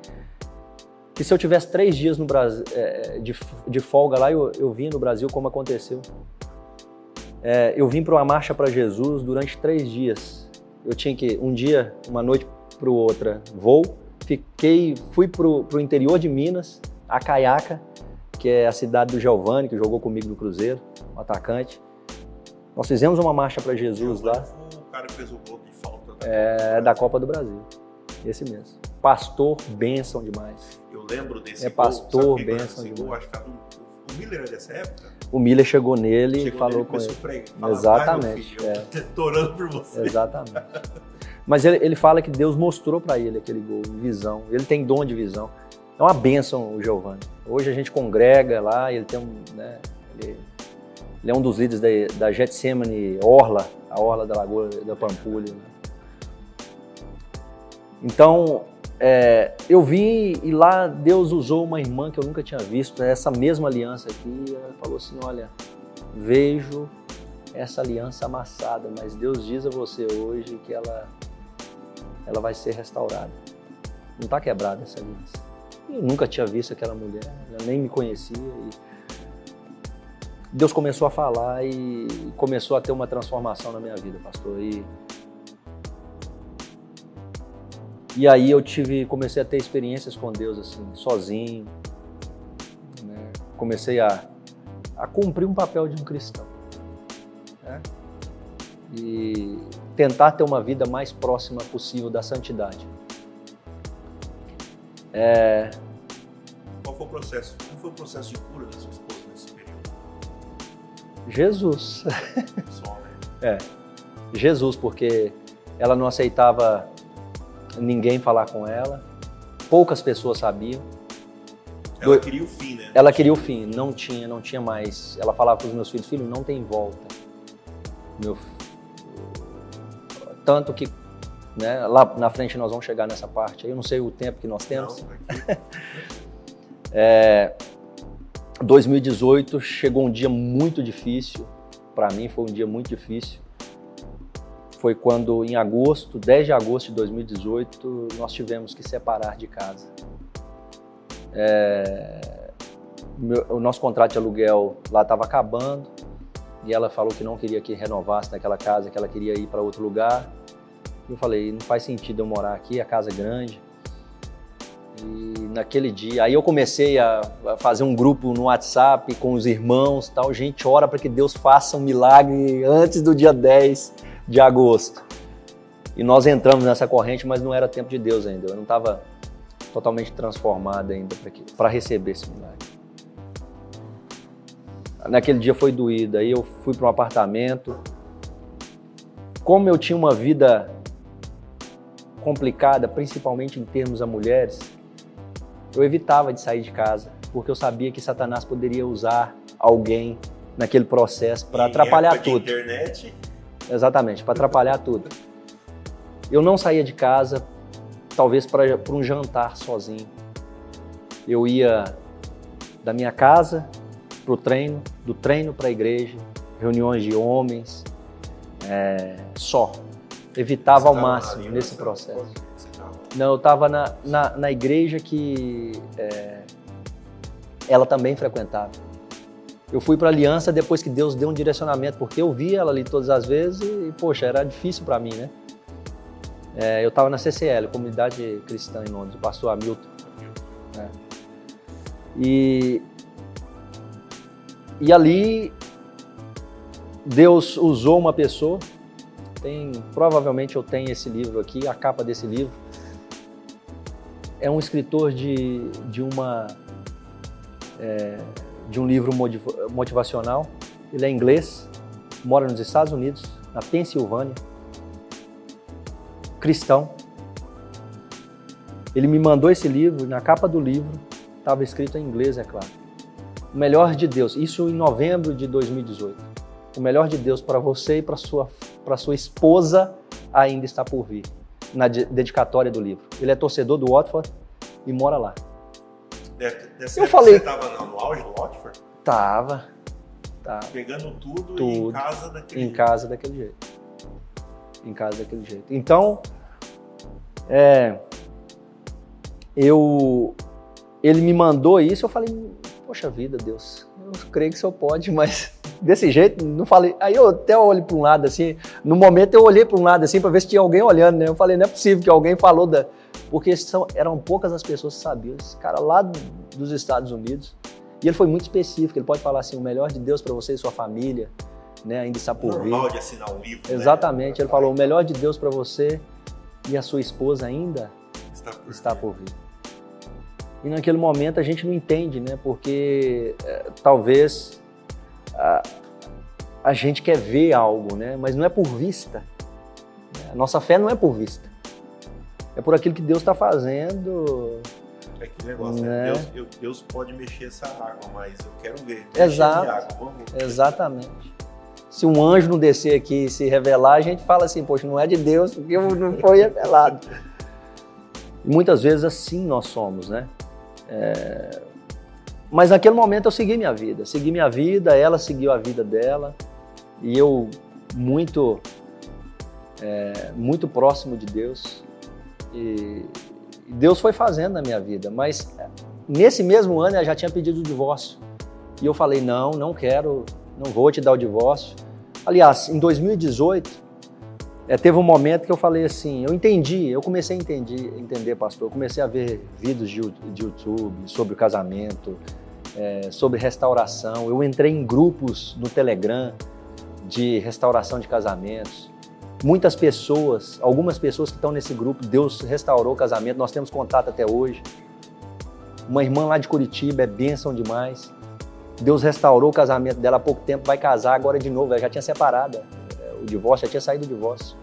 Que se eu tivesse três dias no Brasil, é, de, de folga lá, eu, eu vim no Brasil como aconteceu. É, eu vim para uma marcha para Jesus durante três dias. Eu tinha que um dia, uma noite para outra, voo. Fiquei, fui para o interior de Minas, a Caiaca que é a cidade do Giovanni, que jogou comigo no Cruzeiro, um atacante. Nós fizemos uma marcha para Jesus lá. O cara fez o gol de falta da é, da Copa do Brasil. Esse mesmo. Pastor, bênção demais. Eu lembro desse É pastor, bênção demais. Gol? Acho que Miller é dessa época? O Miller chegou nele chegou e falou nele, com ele. Pregar, Exatamente. Filho, é. orando por você. Exatamente. Mas ele, ele fala que Deus mostrou para ele aquele gol, visão. Ele tem dom de visão. É uma bênção o Giovanni. Hoje a gente congrega lá, ele tem um, né, ele, ele, é um dos líderes da, da Getsemane Orla, a Orla da Lagoa da Pampulha. Né? Então, é, eu vi e lá Deus usou uma irmã que eu nunca tinha visto, essa mesma aliança aqui, ela falou assim, olha, vejo essa aliança amassada, mas Deus diz a você hoje que ela, ela vai ser restaurada. Não está quebrada essa aliança. Eu nunca tinha visto aquela mulher, ela nem me conhecia. E... Deus começou a falar e começou a ter uma transformação na minha vida, pastor. E, e aí eu tive, comecei a ter experiências com Deus assim, sozinho. Né? Comecei a, a cumprir um papel de um cristão. Né? E tentar ter uma vida mais próxima possível da santidade. É... Qual foi o processo? Qual foi o processo de cura da sua esposa nesse período? Jesus. Só, né? É. Jesus, porque ela não aceitava ninguém falar com ela. Poucas pessoas sabiam. Ela queria o fim, né? Ela queria o fim, não tinha, não tinha mais. Ela falava para os meus filhos, filho, não tem volta. Meu tanto que né, lá na frente nós vamos chegar nessa parte. Eu não sei o tempo que nós temos. Não, é, 2018 chegou um dia muito difícil. Para mim foi um dia muito difícil. Foi quando, em agosto, 10 de agosto de 2018, nós tivemos que separar de casa. É, meu, o nosso contrato de aluguel lá estava acabando e ela falou que não queria que renovasse naquela casa, que ela queria ir para outro lugar. Eu falei, não faz sentido eu morar aqui, a casa é grande. E naquele dia, aí eu comecei a fazer um grupo no WhatsApp com os irmãos, tal, gente, ora para que Deus faça um milagre antes do dia 10 de agosto. E nós entramos nessa corrente, mas não era tempo de Deus ainda. Eu não estava totalmente transformado ainda para receber esse milagre. Naquele dia foi doído. Aí eu fui para um apartamento. Como eu tinha uma vida complicada, principalmente em termos a mulheres, eu evitava de sair de casa, porque eu sabia que Satanás poderia usar alguém naquele processo para atrapalhar tudo. internet. Exatamente, para atrapalhar tudo. Eu não saía de casa, talvez para um jantar sozinho. Eu ia da minha casa para o treino, do treino para a igreja, reuniões de homens, é, só evitava ao máximo nesse processo. Não, eu estava na, na, na, igreja que é, ela também frequentava. Eu fui para a aliança depois que Deus deu um direcionamento, porque eu via ela ali todas as vezes e, poxa, era difícil para mim, né? É, eu estava na CCL, Comunidade Cristã em Londres, o pastor Hamilton. Né? E, e ali Deus usou uma pessoa tem, provavelmente eu tenho esse livro aqui, a capa desse livro. É um escritor de, de uma é, de um livro motivacional. Ele é inglês, mora nos Estados Unidos, na Pensilvânia, cristão. Ele me mandou esse livro, na capa do livro estava escrito em inglês, é claro. O melhor de Deus, isso em novembro de 2018. O melhor de Deus para você e para sua para sua esposa ainda está por vir, na dedicatória do livro. Ele é torcedor do Watford e mora lá. Dessa eu falei. Você estava no auge do Watford? Tava. Tava. Pegando tudo, tudo em casa daquele em jeito. casa daquele jeito. Em casa daquele jeito. Então, é, eu, ele me mandou isso, eu falei, poxa vida, Deus, eu creio que o senhor pode, mas desse jeito, não falei. Aí eu até olhei para um lado assim. No momento eu olhei para um lado assim para ver se tinha alguém olhando, né? Eu falei, não é possível que alguém falou da. Porque são, eram poucas as pessoas que sabiam. Esse cara lá dos Estados Unidos. E ele foi muito específico. Ele pode falar assim: o melhor de Deus para você e sua família, né? Ainda está por vir. Normal de assinar um livro. Né? Exatamente. Né? Ele falou: o melhor de Deus para você e a sua esposa ainda está por, está por vir. E naquele momento a gente não entende, né? Porque é, talvez a, a gente quer ver algo, né? Mas não é por vista. A nossa fé não é por vista. É por aquilo que Deus está fazendo. É que negócio, né? né? Deus, Deus, pode mexer essa água, mas eu quero ver. Exato. Água, Exatamente. Se um anjo não descer aqui e se revelar, a gente fala assim, poxa, não é de Deus, porque não foi revelado. E muitas vezes assim nós somos, né? É, mas naquele momento eu segui minha vida, segui minha vida, ela seguiu a vida dela e eu muito é, muito próximo de Deus e Deus foi fazendo na minha vida. Mas nesse mesmo ano eu já tinha pedido o divórcio E eu falei: não, não quero, não vou te dar o divórcio. Aliás, em 2018, é, teve um momento que eu falei assim: eu entendi, eu comecei a entender, entender pastor. Eu comecei a ver vídeos de, de YouTube sobre o casamento, é, sobre restauração. Eu entrei em grupos no Telegram de restauração de casamentos. Muitas pessoas, algumas pessoas que estão nesse grupo, Deus restaurou o casamento, nós temos contato até hoje. Uma irmã lá de Curitiba é bênção demais. Deus restaurou o casamento dela há pouco tempo, vai casar agora de novo. Ela já tinha separado, o divórcio, já tinha saído do divórcio.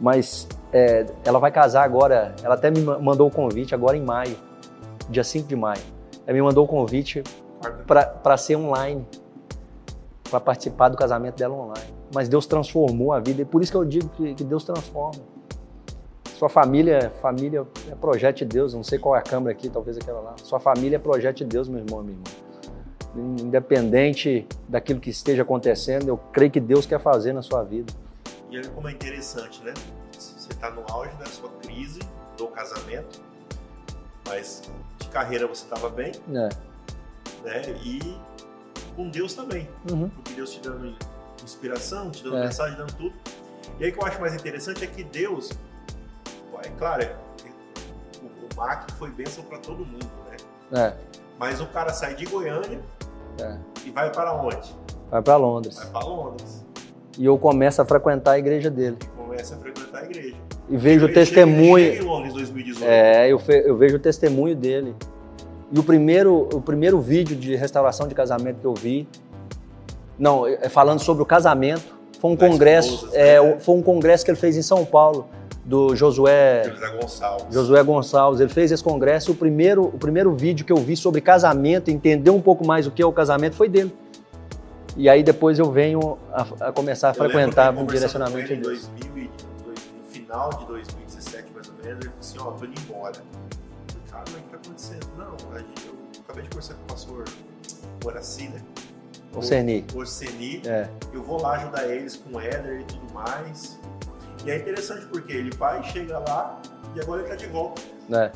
Mas é, ela vai casar agora, ela até me mandou o convite agora em maio, dia 5 de maio. Ela me mandou o convite para ser online, para participar do casamento dela online. Mas Deus transformou a vida, e por isso que eu digo que, que Deus transforma. Sua família, família é projeto de Deus, não sei qual é a câmera aqui, talvez aquela lá. Sua família é projeto de Deus, meu irmão, minha irmã. Independente daquilo que esteja acontecendo, eu creio que Deus quer fazer na sua vida. E olha como é interessante, né? Você está no auge da sua crise, do casamento, mas carreira você estava bem, é. né? E com Deus também, uhum. porque Deus te dando inspiração, te dando é. mensagem, dando tudo. E aí o que eu acho mais interessante é que Deus, é claro, é, o, MAC foi bênção para todo mundo, né? É. Mas o cara sai de Goiânia é. e vai para onde? Vai para Londres. Vai para Londres. E eu começo a frequentar a igreja dele. Começa a frequentar a igreja. E vejo o testemunho. Chega em Londres 2018. É, eu, eu vejo o testemunho dele. E o primeiro, o primeiro vídeo de restauração de casamento que eu vi, não, é falando sobre o casamento, foi um congresso, esposas, é, né? foi um congresso que ele fez em São Paulo do Josué José Gonçalves. Josué Gonçalves. Ele fez esse congresso. O primeiro, o primeiro vídeo que eu vi sobre casamento, entender um pouco mais o que é o casamento, foi dele. E aí depois eu venho a, a começar a eu frequentar um direcionamento. Em no final de 2017, mais ou menos, ele falou assim, ó, oh, tô indo embora. Eu falei, cara, mas o que tá acontecendo? Não, eu acabei de conversar com o pastor Moraci, né? O Ceni. O Ceni. É. Eu vou lá ajudar eles com o Éder e tudo mais. E é interessante porque ele vai, chega lá e agora ele tá de volta. É.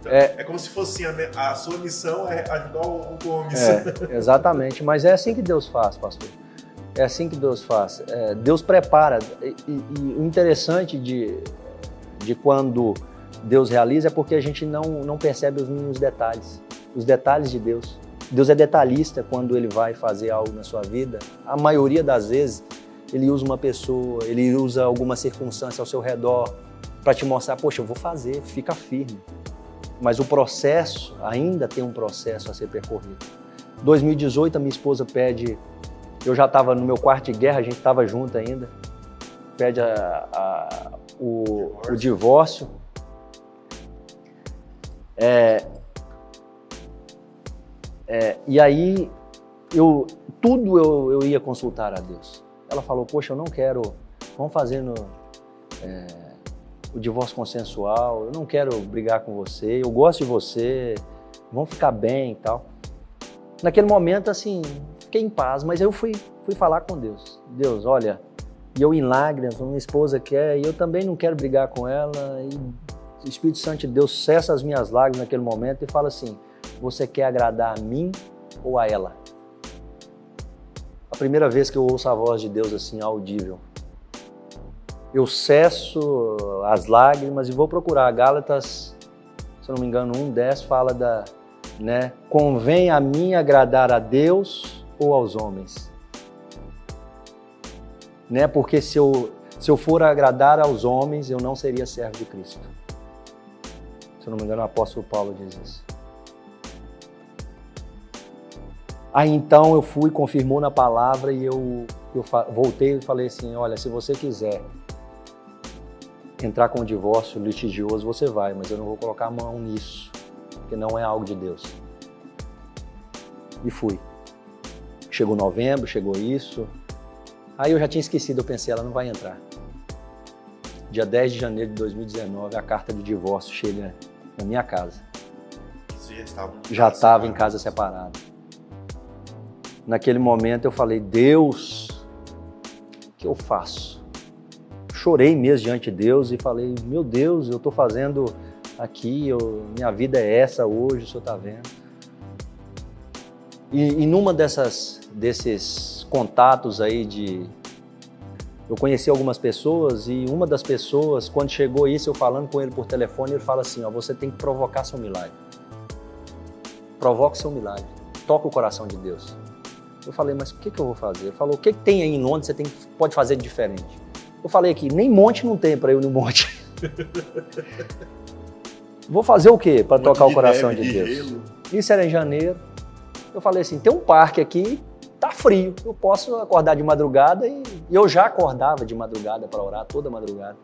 Então, é, é como se fosse assim, a, a, sua missão é ajudar o, o Gomes. É, exatamente, mas é assim que Deus faz, pastor. É assim que Deus faz. É, Deus prepara. E, e, e, o interessante de, de quando Deus realiza é porque a gente não, não percebe os mínimos detalhes. Os detalhes de Deus. Deus é detalhista quando ele vai fazer algo na sua vida. A maioria das vezes, ele usa uma pessoa, ele usa alguma circunstância ao seu redor para te mostrar, poxa, eu vou fazer, fica firme mas o processo ainda tem um processo a ser percorrido. 2018 a minha esposa pede, eu já estava no meu quarto de guerra, a gente estava junto ainda, pede a, a, o, divórcio. o, divórcio. É, é, e aí eu tudo eu, eu ia consultar a Deus. Ela falou, poxa, eu não quero, vamos fazer é, o divórcio consensual, eu não quero brigar com você, eu gosto de você, vamos ficar bem e tal. Naquele momento, assim, fiquei em paz, mas eu fui, fui falar com Deus. Deus, olha, eu em lágrimas, minha esposa quer, e eu também não quero brigar com ela, e o Espírito Santo de Deus cessa as minhas lágrimas naquele momento e fala assim: você quer agradar a mim ou a ela? A primeira vez que eu ouço a voz de Deus assim, audível eu cesso as lágrimas e vou procurar. Gálatas, se eu não me engano, 1,10 fala da, né, convém a mim agradar a Deus ou aos homens. Né? Porque se eu, se eu for agradar aos homens, eu não seria servo de Cristo. Se eu não me engano, o apóstolo Paulo diz isso. Aí então eu fui, confirmou na palavra e eu, eu voltei e falei assim: olha, se você quiser entrar com o divórcio litigioso, você vai, mas eu não vou colocar a mão nisso, porque não é algo de Deus. E fui. Chegou novembro, chegou isso. Aí eu já tinha esquecido, eu pensei, ela não vai entrar. Dia 10 de janeiro de 2019, a carta de divórcio chega na minha casa. já estava em casa separado. Naquele momento eu falei, Deus, o que eu faço? chorei mesmo diante de Deus e falei: Meu Deus, eu estou fazendo aqui, eu, minha vida é essa hoje, o senhor está vendo. E, e numa dessas, desses contatos aí de. Eu conheci algumas pessoas e uma das pessoas, quando chegou isso, eu falando com ele por telefone, ele fala assim: ó, você tem que provocar seu milagre. Provoca seu milagre. Toca o coração de Deus. Eu falei, mas o que, que eu vou fazer? Ele falou, o que, que tem aí em Londres que você tem, pode fazer de diferente? Eu falei aqui, nem monte não tem para eu ir no monte. vou fazer o quê para tocar o coração de, de Deus? Gelo. Isso era em janeiro. Eu falei assim, tem um parque aqui, tá frio, eu posso acordar de madrugada e eu já acordava de madrugada para orar toda madrugada.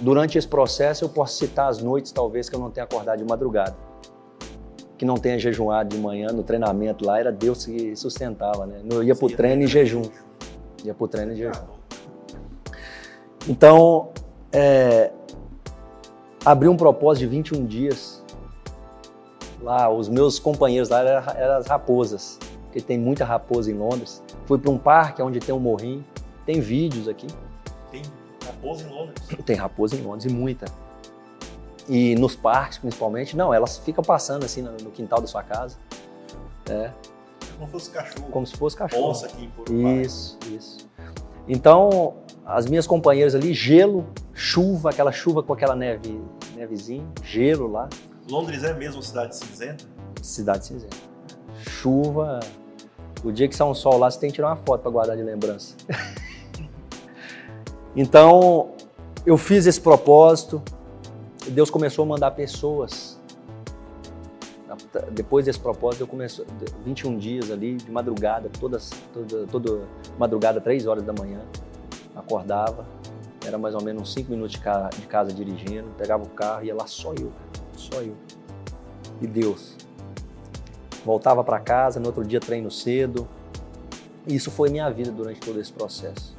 Durante esse processo eu posso citar as noites talvez que eu não tenha acordado de madrugada que não tenha jejuado de manhã no treinamento lá, era Deus que sustentava, né? Eu ia para o treino em jejum. Ia para o treino em jejum. Então, é, abri um propósito de 21 dias. Lá, os meus companheiros lá eram, eram as raposas, porque tem muita raposa em Londres. Fui para um parque onde tem um morrinho. Tem vídeos aqui. Tem raposa em Londres? Tem raposa em Londres e muita e nos parques principalmente. Não, elas ficam passando assim no, no quintal da sua casa. É. Como se fosse cachorro. Como se fosse cachorro. Onça aqui Isso, isso. Então, as minhas companheiras ali, gelo, chuva, aquela chuva com aquela neve, nevezinha, gelo lá. Londres é mesmo cidade cinzenta? Cidade cinzenta. Chuva. O dia que sai um sol lá, você tem que tirar uma foto para guardar de lembrança. então, eu fiz esse propósito, Deus começou a mandar pessoas. Depois desse propósito, eu comecei 21 dias ali, de madrugada, todas, toda, toda madrugada, 3 horas da manhã, acordava, era mais ou menos uns 5 minutos de casa, de casa dirigindo, pegava o carro, ia lá só eu, só eu. E Deus. Voltava para casa, no outro dia treino cedo. Isso foi minha vida durante todo esse processo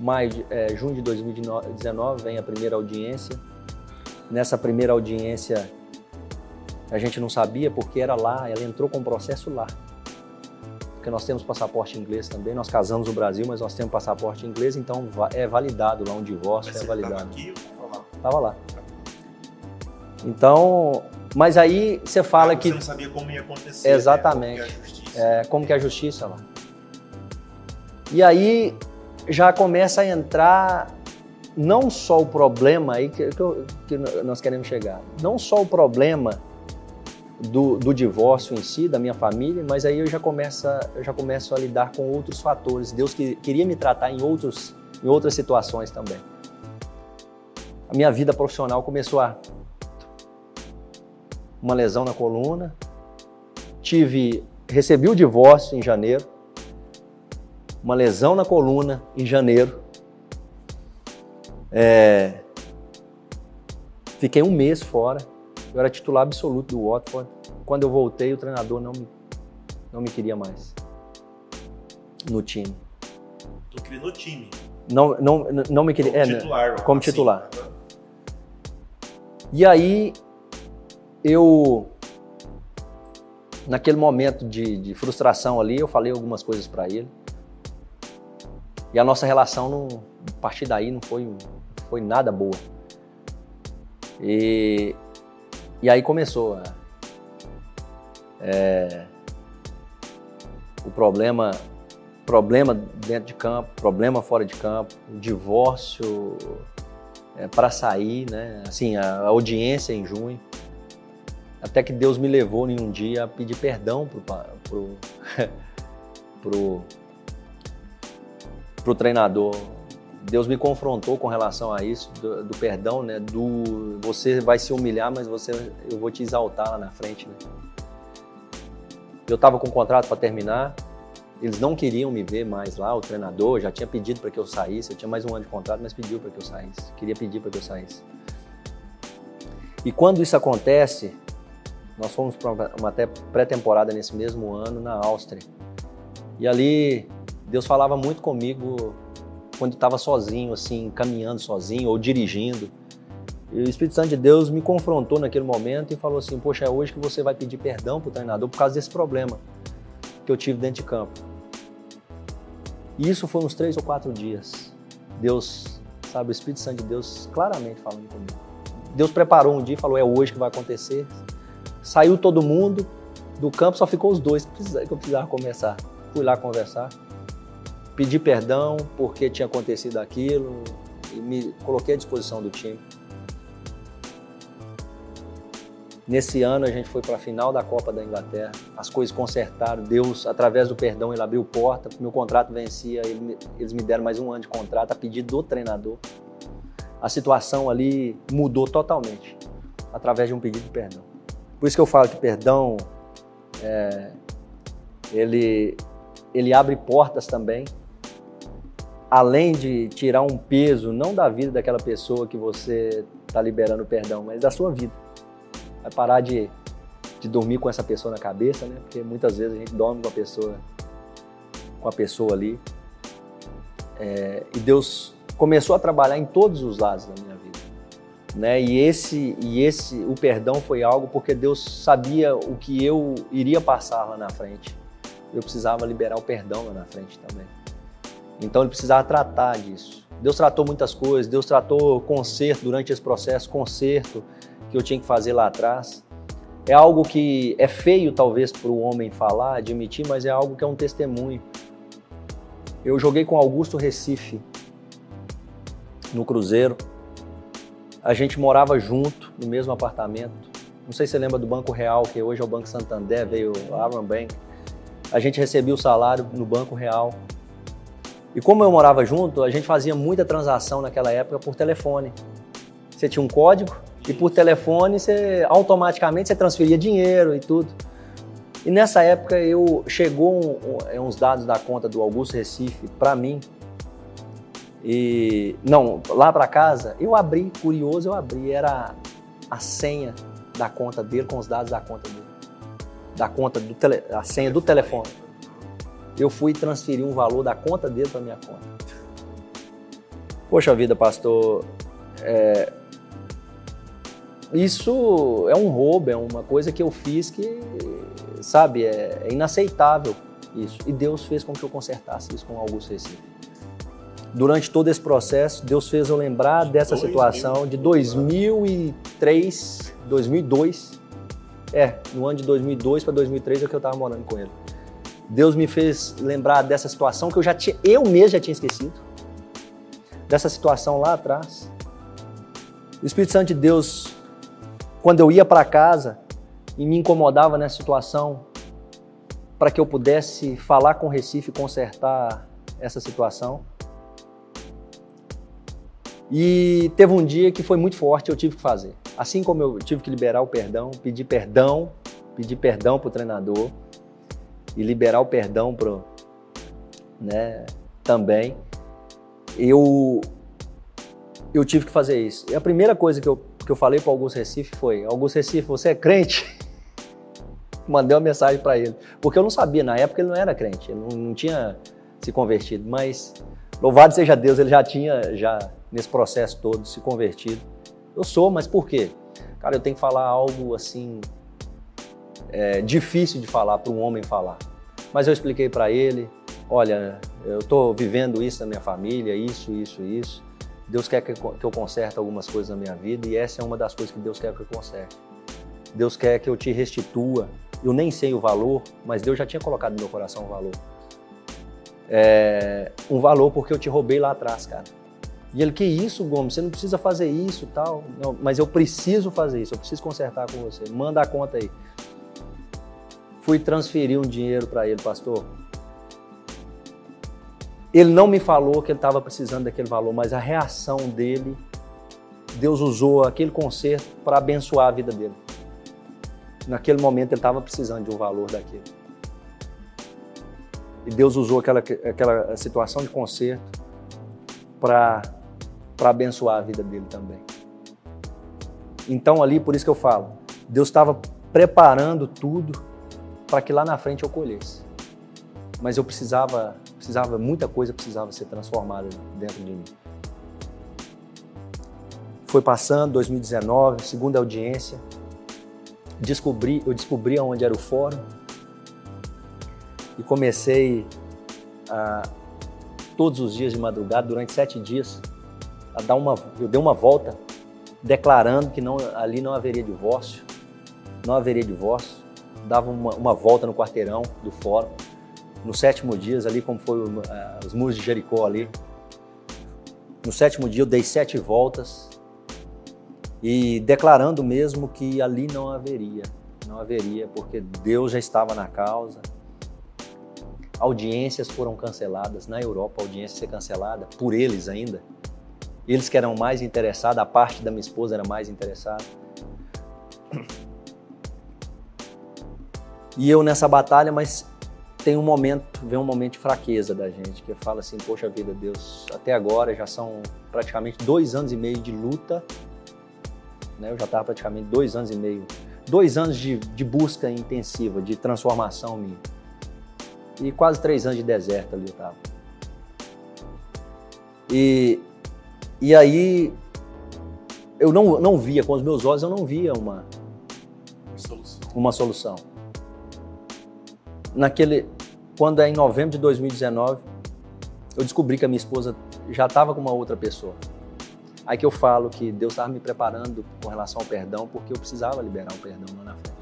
maio, é, junho de 2019 vem a primeira audiência. Nessa primeira audiência a gente não sabia porque era lá, ela entrou com o processo lá. Porque nós temos passaporte inglês também, nós casamos no Brasil, mas nós temos passaporte inglês, então é validado lá um divórcio, mas é validado. Estava aqui ou lá? Tava lá. Então, mas aí você fala que. Você não sabia como ia acontecer. Exatamente. Né? Como, que é a justiça. É, como que é a justiça lá. E aí já começa a entrar não só o problema aí que, que, nós queremos chegar, não só o problema do, do, divórcio em si, da minha família, mas aí eu já começo, eu já começo a lidar com outros fatores. Deus que, queria me tratar em, outros, em outras situações também. A minha vida profissional começou a uma lesão na coluna, tive recebi o divórcio em janeiro, uma lesão na coluna em janeiro. É... Fiquei um mês fora. Eu era titular absoluto do Watford. Quando eu voltei, o treinador não me, não me queria mais no time. Tu queria no time? Não, não, não me queria. Como é, titular. Como assim, titular. E aí, eu naquele momento de, de, frustração ali, eu falei algumas coisas para ele. E a nossa relação, não, a partir daí, não foi, foi nada boa. E, e aí começou é, o problema, problema dentro de campo, problema fora de campo, o divórcio é, para sair, né? Assim, a, a, audiência em junho. Até que Deus me levou em um dia a pedir perdão pro, pro, pro para o treinador. Deus me confrontou com relação a isso, do, do, perdão, né? Do você vai se humilhar, mas você eu vou te exaltar lá na frente. Né? Eu estava com um contrato para terminar, eles não queriam me ver mais lá, o treinador já tinha pedido para que eu saísse, eu tinha mais um ano de contrato, mas pediu para que eu saísse, queria pedir para que eu saísse. E quando isso acontece, nós fomos para uma pré-temporada nesse mesmo ano na Áustria. E ali Deus falava muito comigo quando estava sozinho, assim, caminhando sozinho ou dirigindo. E o Espírito Santo de Deus me confrontou naquele momento e falou assim: Poxa, é hoje que você vai pedir perdão para o treinador por causa desse problema que eu tive dentro de campo. E isso foi uns três ou quatro dias. Deus, sabe, o Espírito Santo de Deus claramente falando comigo. Deus preparou um dia e falou: É hoje que vai acontecer. Saiu todo mundo do campo, só ficou os dois que eu precisava conversar. Fui lá conversar, pedi perdão porque tinha acontecido aquilo e me coloquei à disposição do time. Nesse ano a gente foi para a final da Copa da Inglaterra, as coisas consertaram, Deus, através do perdão, ele abriu porta, meu contrato vencia, eles me deram mais um ano de contrato a pedido do treinador. A situação ali mudou totalmente, através de um pedido de perdão. Por isso que eu falo que perdão, é, ele, ele abre portas também, além de tirar um peso, não da vida daquela pessoa que você está liberando perdão, mas da sua vida vai parar de, de dormir com essa pessoa na cabeça, né? Porque muitas vezes a gente dorme com a pessoa, com a pessoa ali. É, e Deus começou a trabalhar em todos os lados da minha vida, né? E esse, e esse, o perdão foi algo porque Deus sabia o que eu iria passar lá na frente. Eu precisava liberar o perdão lá na frente também. Então ele precisava tratar disso. Deus tratou muitas coisas, Deus tratou conserto durante esse processo, conserto que eu tinha que fazer lá atrás. É algo que é feio, talvez, para o homem falar, admitir, mas é algo que é um testemunho. Eu joguei com Augusto Recife no Cruzeiro. A gente morava junto no mesmo apartamento. Não sei se você lembra do Banco Real, que hoje é o Banco Santander, veio o Aaron Bank. A gente recebia o salário no Banco Real. E como eu morava junto, a gente fazia muita transação naquela época por telefone. Você tinha um código, e por telefone, você automaticamente você transferia dinheiro e tudo. E nessa época eu chegou um, é, uns dados da conta do Augusto Recife para mim. E não, lá para casa, eu abri, curioso, eu abri, era a senha da conta dele com os dados da conta dele. Da conta do tele, a senha do telefone. Eu fui transferir um valor da conta dele para minha conta. Poxa vida, pastor, é, isso é um roubo, é uma coisa que eu fiz que, sabe, é, é inaceitável isso. E Deus fez com que eu consertasse isso com Augusto Recife. Durante todo esse processo, Deus fez eu lembrar dessa situação de 2003, 2002. É, no ano de 2002 para 2003 é que eu estava morando com ele. Deus me fez lembrar dessa situação que eu já tinha, eu mesmo já tinha esquecido. Dessa situação lá atrás. O Espírito Santo de Deus quando eu ia para casa e me incomodava nessa situação, para que eu pudesse falar com o Recife e consertar essa situação. E teve um dia que foi muito forte, eu tive que fazer. Assim como eu tive que liberar o perdão, pedir perdão, pedir perdão para o treinador e liberar o perdão pro, né, também, eu eu tive que fazer isso. E a primeira coisa que eu que eu falei para Augusto Recife foi: Augusto Recife, você é crente? Mandei uma mensagem para ele, porque eu não sabia, na época ele não era crente, ele não, não tinha se convertido, mas louvado seja Deus, ele já tinha, já nesse processo todo, se convertido. Eu sou, mas por quê? Cara, eu tenho que falar algo assim, é, difícil de falar, para um homem falar. Mas eu expliquei para ele: olha, eu estou vivendo isso na minha família, isso, isso, isso. Deus quer que eu conserte algumas coisas na minha vida e essa é uma das coisas que Deus quer que eu conserte. Deus quer que eu te restitua. Eu nem sei o valor, mas Deus já tinha colocado no meu coração um valor. É, um valor porque eu te roubei lá atrás, cara. E ele, que isso, Gomes? Você não precisa fazer isso tal. Não, mas eu preciso fazer isso, eu preciso consertar com você. Manda a conta aí. Fui transferir um dinheiro para ele, pastor. Ele não me falou que ele estava precisando daquele valor, mas a reação dele, Deus usou aquele conserto para abençoar a vida dele. Naquele momento ele estava precisando de um valor daquele. E Deus usou aquela, aquela situação de conserto para abençoar a vida dele também. Então ali, por isso que eu falo, Deus estava preparando tudo para que lá na frente eu colhesse. Mas eu precisava precisava muita coisa precisava ser transformada dentro de mim. Foi passando 2019, segunda audiência, descobri, eu descobri onde era o fórum e comecei a todos os dias de madrugada durante sete dias a dar uma, eu dei uma volta declarando que não, ali não haveria divórcio, não haveria divórcio. Dava uma, uma volta no quarteirão do fórum. No sétimo dia, ali como foi uh, os muros de Jericó ali. No sétimo dia eu dei sete voltas e declarando mesmo que ali não haveria, não haveria, porque Deus já estava na causa. Audiências foram canceladas na Europa, audiência ser cancelada por eles ainda. Eles que eram mais interessados, a parte da minha esposa era mais interessada. E eu nessa batalha, mas tem um momento, vem um momento de fraqueza da gente, que fala assim, poxa vida, Deus, até agora já são praticamente dois anos e meio de luta, né? Eu já estava praticamente dois anos e meio, dois anos de, de busca intensiva, de transformação minha. E quase três anos de deserto ali eu estava. E, e aí eu não, não via, com os meus olhos eu não via uma, solução. uma solução. Naquele, quando é em novembro de 2019, eu descobri que a minha esposa já estava com uma outra pessoa. Aí que eu falo que Deus estava me preparando com relação ao perdão, porque eu precisava liberar o perdão lá na frente.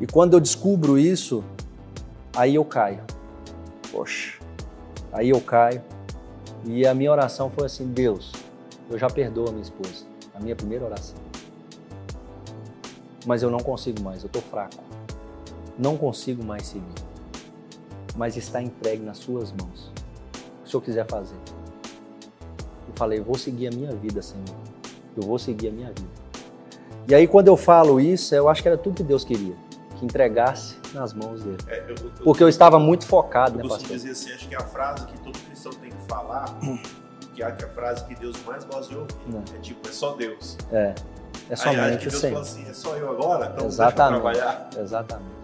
E quando eu descubro isso, aí eu caio. Poxa, aí eu caio. E a minha oração foi assim: Deus, eu já perdoo a minha esposa. A minha primeira oração. Mas eu não consigo mais, eu estou fraco. Não consigo mais seguir. Mas está entregue nas suas mãos. O senhor quiser fazer. Eu falei, eu vou seguir a minha vida, Senhor. Eu vou seguir a minha vida. E aí, quando eu falo isso, eu acho que era tudo que Deus queria. Que entregasse nas mãos dele. É, eu, eu, Porque eu estava muito focado, eu né, pastor? dizer assim, acho que a frase que todo cristão tem que falar, que é a que frase que Deus mais gosta de ouvir, Não. é tipo, é só Deus. É. É Aí somente que o Deus Senhor. fala assim, é só eu agora? Então Exatamente. trabalhar. Exatamente.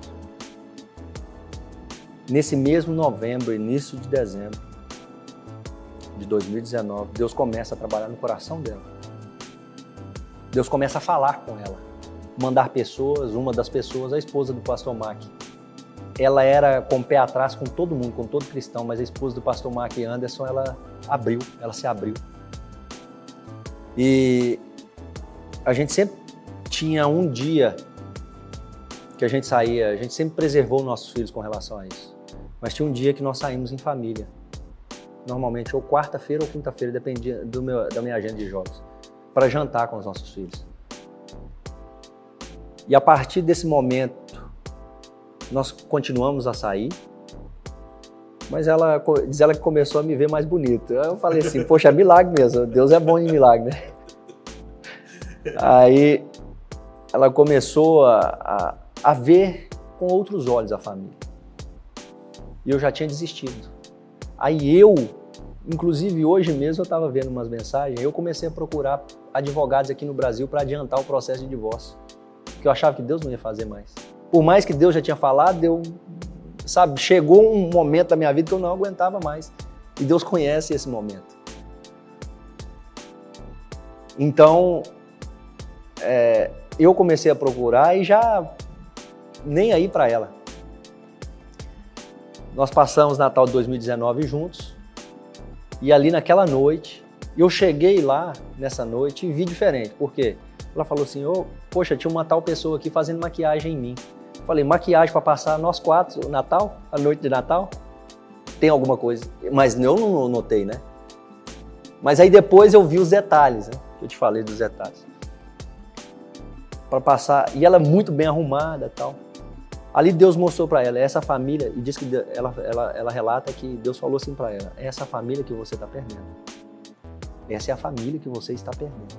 Nesse mesmo novembro, início de dezembro de 2019, Deus começa a trabalhar no coração dela. Deus começa a falar com ela, mandar pessoas, uma das pessoas, a esposa do pastor Mac. Ela era com o pé atrás com todo mundo, com todo cristão, mas a esposa do pastor Mac Anderson, ela abriu, ela se abriu. E a gente sempre tinha um dia que a gente saía, a gente sempre preservou nossos filhos com relação a isso. Mas tinha um dia que nós saímos em família. Normalmente, ou quarta-feira ou quinta-feira, dependia meu, da minha agenda de jogos, para jantar com os nossos filhos. E a partir desse momento, nós continuamos a sair, mas ela diz ela que começou a me ver mais bonito. Eu falei assim, poxa, é milagre mesmo, Deus é bom em milagre, né? Aí ela começou a, a, a ver com outros olhos a família. E eu já tinha desistido. Aí eu, inclusive hoje mesmo eu estava vendo umas mensagens, eu comecei a procurar advogados aqui no Brasil para adiantar o processo de divórcio. Porque eu achava que Deus não ia fazer mais. Por mais que Deus já tinha falado, eu, sabe, chegou um momento da minha vida que eu não aguentava mais. E Deus conhece esse momento. Então, é, eu comecei a procurar e já nem aí para ela. Nós passamos Natal de 2019 juntos e ali naquela noite, eu cheguei lá nessa noite e vi diferente. Por quê? Ela falou assim: "Ô, poxa, tinha uma tal pessoa aqui fazendo maquiagem em mim". Falei: "Maquiagem para passar nós quatro o Natal, a noite de Natal?" Tem alguma coisa, mas eu não notei, né? Mas aí depois eu vi os detalhes, né? Eu te falei dos detalhes para passar. E ela é muito bem arrumada e tal. Ali Deus mostrou para ela, essa família, e diz que ela, ela, ela relata que Deus falou assim para ela: é essa família que você está perdendo. Essa é a família que você está perdendo.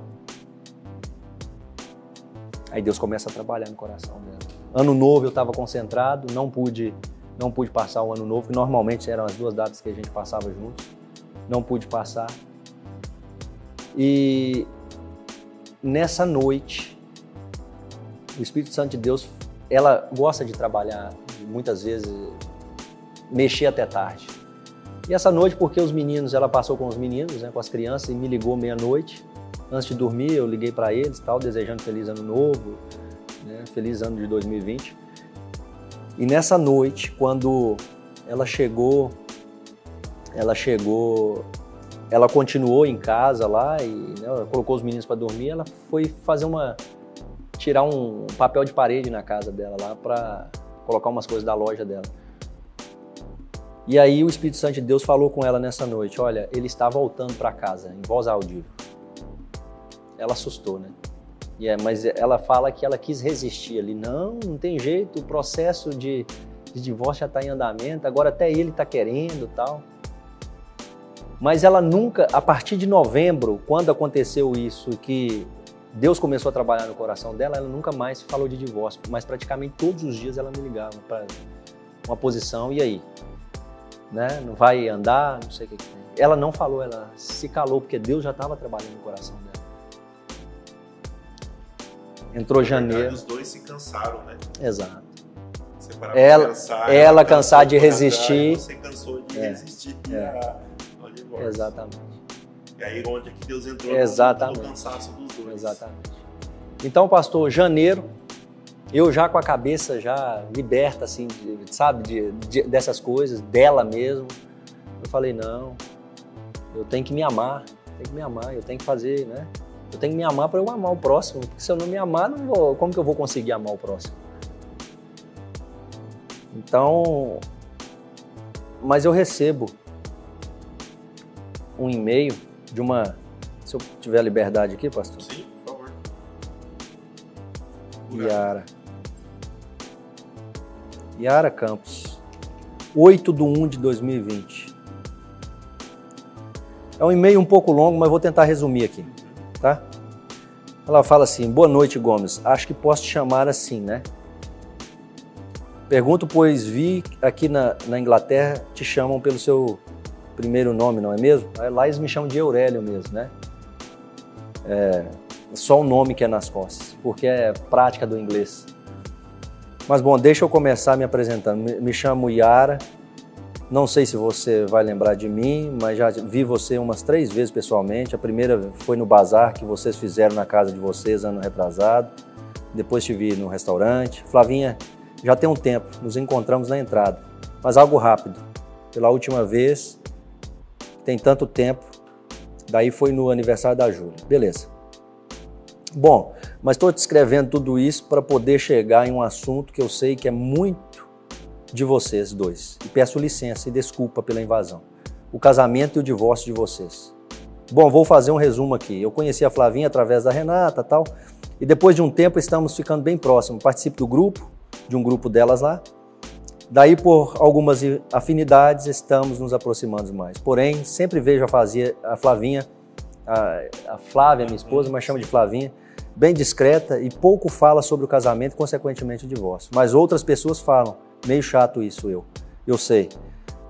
Aí Deus começa a trabalhar no coração dela. Ano novo eu estava concentrado, não pude, não pude passar o ano novo, que normalmente eram as duas datas que a gente passava juntos. Não pude passar. E nessa noite, o Espírito Santo de Deus, ela gosta de trabalhar, muitas vezes, mexer até tarde. E essa noite, porque os meninos, ela passou com os meninos, né, com as crianças, e me ligou meia-noite. Antes de dormir, eu liguei para eles, tal, desejando feliz ano novo, né, feliz ano de 2020. E nessa noite, quando ela chegou, ela chegou, ela continuou em casa lá e né, ela colocou os meninos para dormir, ela foi fazer uma tirar um papel de parede na casa dela lá para colocar umas coisas da loja dela. E aí o Espírito Santo de Deus falou com ela nessa noite, olha, ele está voltando para casa, em voz audível. Ela assustou, né? E é, mas ela fala que ela quis resistir ali. Não, não tem jeito, o processo de, de divórcio já está em andamento, agora até ele está querendo tal. Mas ela nunca, a partir de novembro, quando aconteceu isso, que Deus começou a trabalhar no coração dela, ela nunca mais falou de divórcio, mas praticamente todos os dias ela me ligava para uma posição, e aí? Né? Não vai andar, não sei o que, que tem. Ela não falou, ela se calou, porque Deus já estava trabalhando no coração. Entrou janeiro. Os dois se cansaram, né? Exato. Ela, cansar, ela, cansar de resistir. Você cansou de é. resistir. É. Exatamente. E aí onde é que Deus entrou Exatamente. no cansaço dos dois. Exatamente. Então, pastor, janeiro, eu já com a cabeça já liberta, assim, de, sabe, de, de, dessas coisas, dela mesmo. Eu falei, não, eu tenho que me amar, tenho que me amar, eu tenho que fazer, né? Eu tenho que me amar para eu amar o próximo, porque se eu não me amar, não vou, como que eu vou conseguir amar o próximo? Então, mas eu recebo um e-mail de uma. Se eu tiver a liberdade aqui, pastor? Sim, por favor. Yara. Yara Campos. 8 de 1 de 2020. É um e-mail um pouco longo, mas vou tentar resumir aqui, tá? Ela fala assim: Boa noite, Gomes. Acho que posso te chamar assim, né? Pergunto, pois vi aqui na, na Inglaterra te chamam pelo seu primeiro nome, não é mesmo? Lá eles me chamam de Aurélio mesmo, né? É só o nome que é nas costas, porque é prática do inglês. Mas bom, deixa eu começar me apresentando. Me, chamo Yara. Não sei se você vai lembrar de mim, mas já vi você umas três vezes pessoalmente. A primeira foi no bazar que vocês fizeram na casa de vocês ano retrasado. Depois te vi no restaurante. Flavinha, já tem um tempo, nos encontramos na entrada, mas algo rápido. Pela última vez, tem tanto tempo. Daí foi no aniversário da Júlia. Beleza. Bom, mas estou descrevendo tudo isso para poder chegar em um assunto que eu sei que é muito de vocês dois. E peço licença e desculpa pela invasão. O casamento e o divórcio de vocês. Bom, vou fazer um resumo aqui. Eu conheci a Flavinha através da Renata tal. E depois de um tempo estamos ficando bem próximos. Participo do grupo, de um grupo delas lá. Daí, por algumas afinidades, estamos nos aproximando mais. Porém, sempre vejo a, fazia, a Flavinha, a, a Flávia, minha esposa, mas chama de Flavinha, bem discreta e pouco fala sobre o casamento, consequentemente o divórcio. Mas outras pessoas falam. Meio chato isso, eu. Eu sei.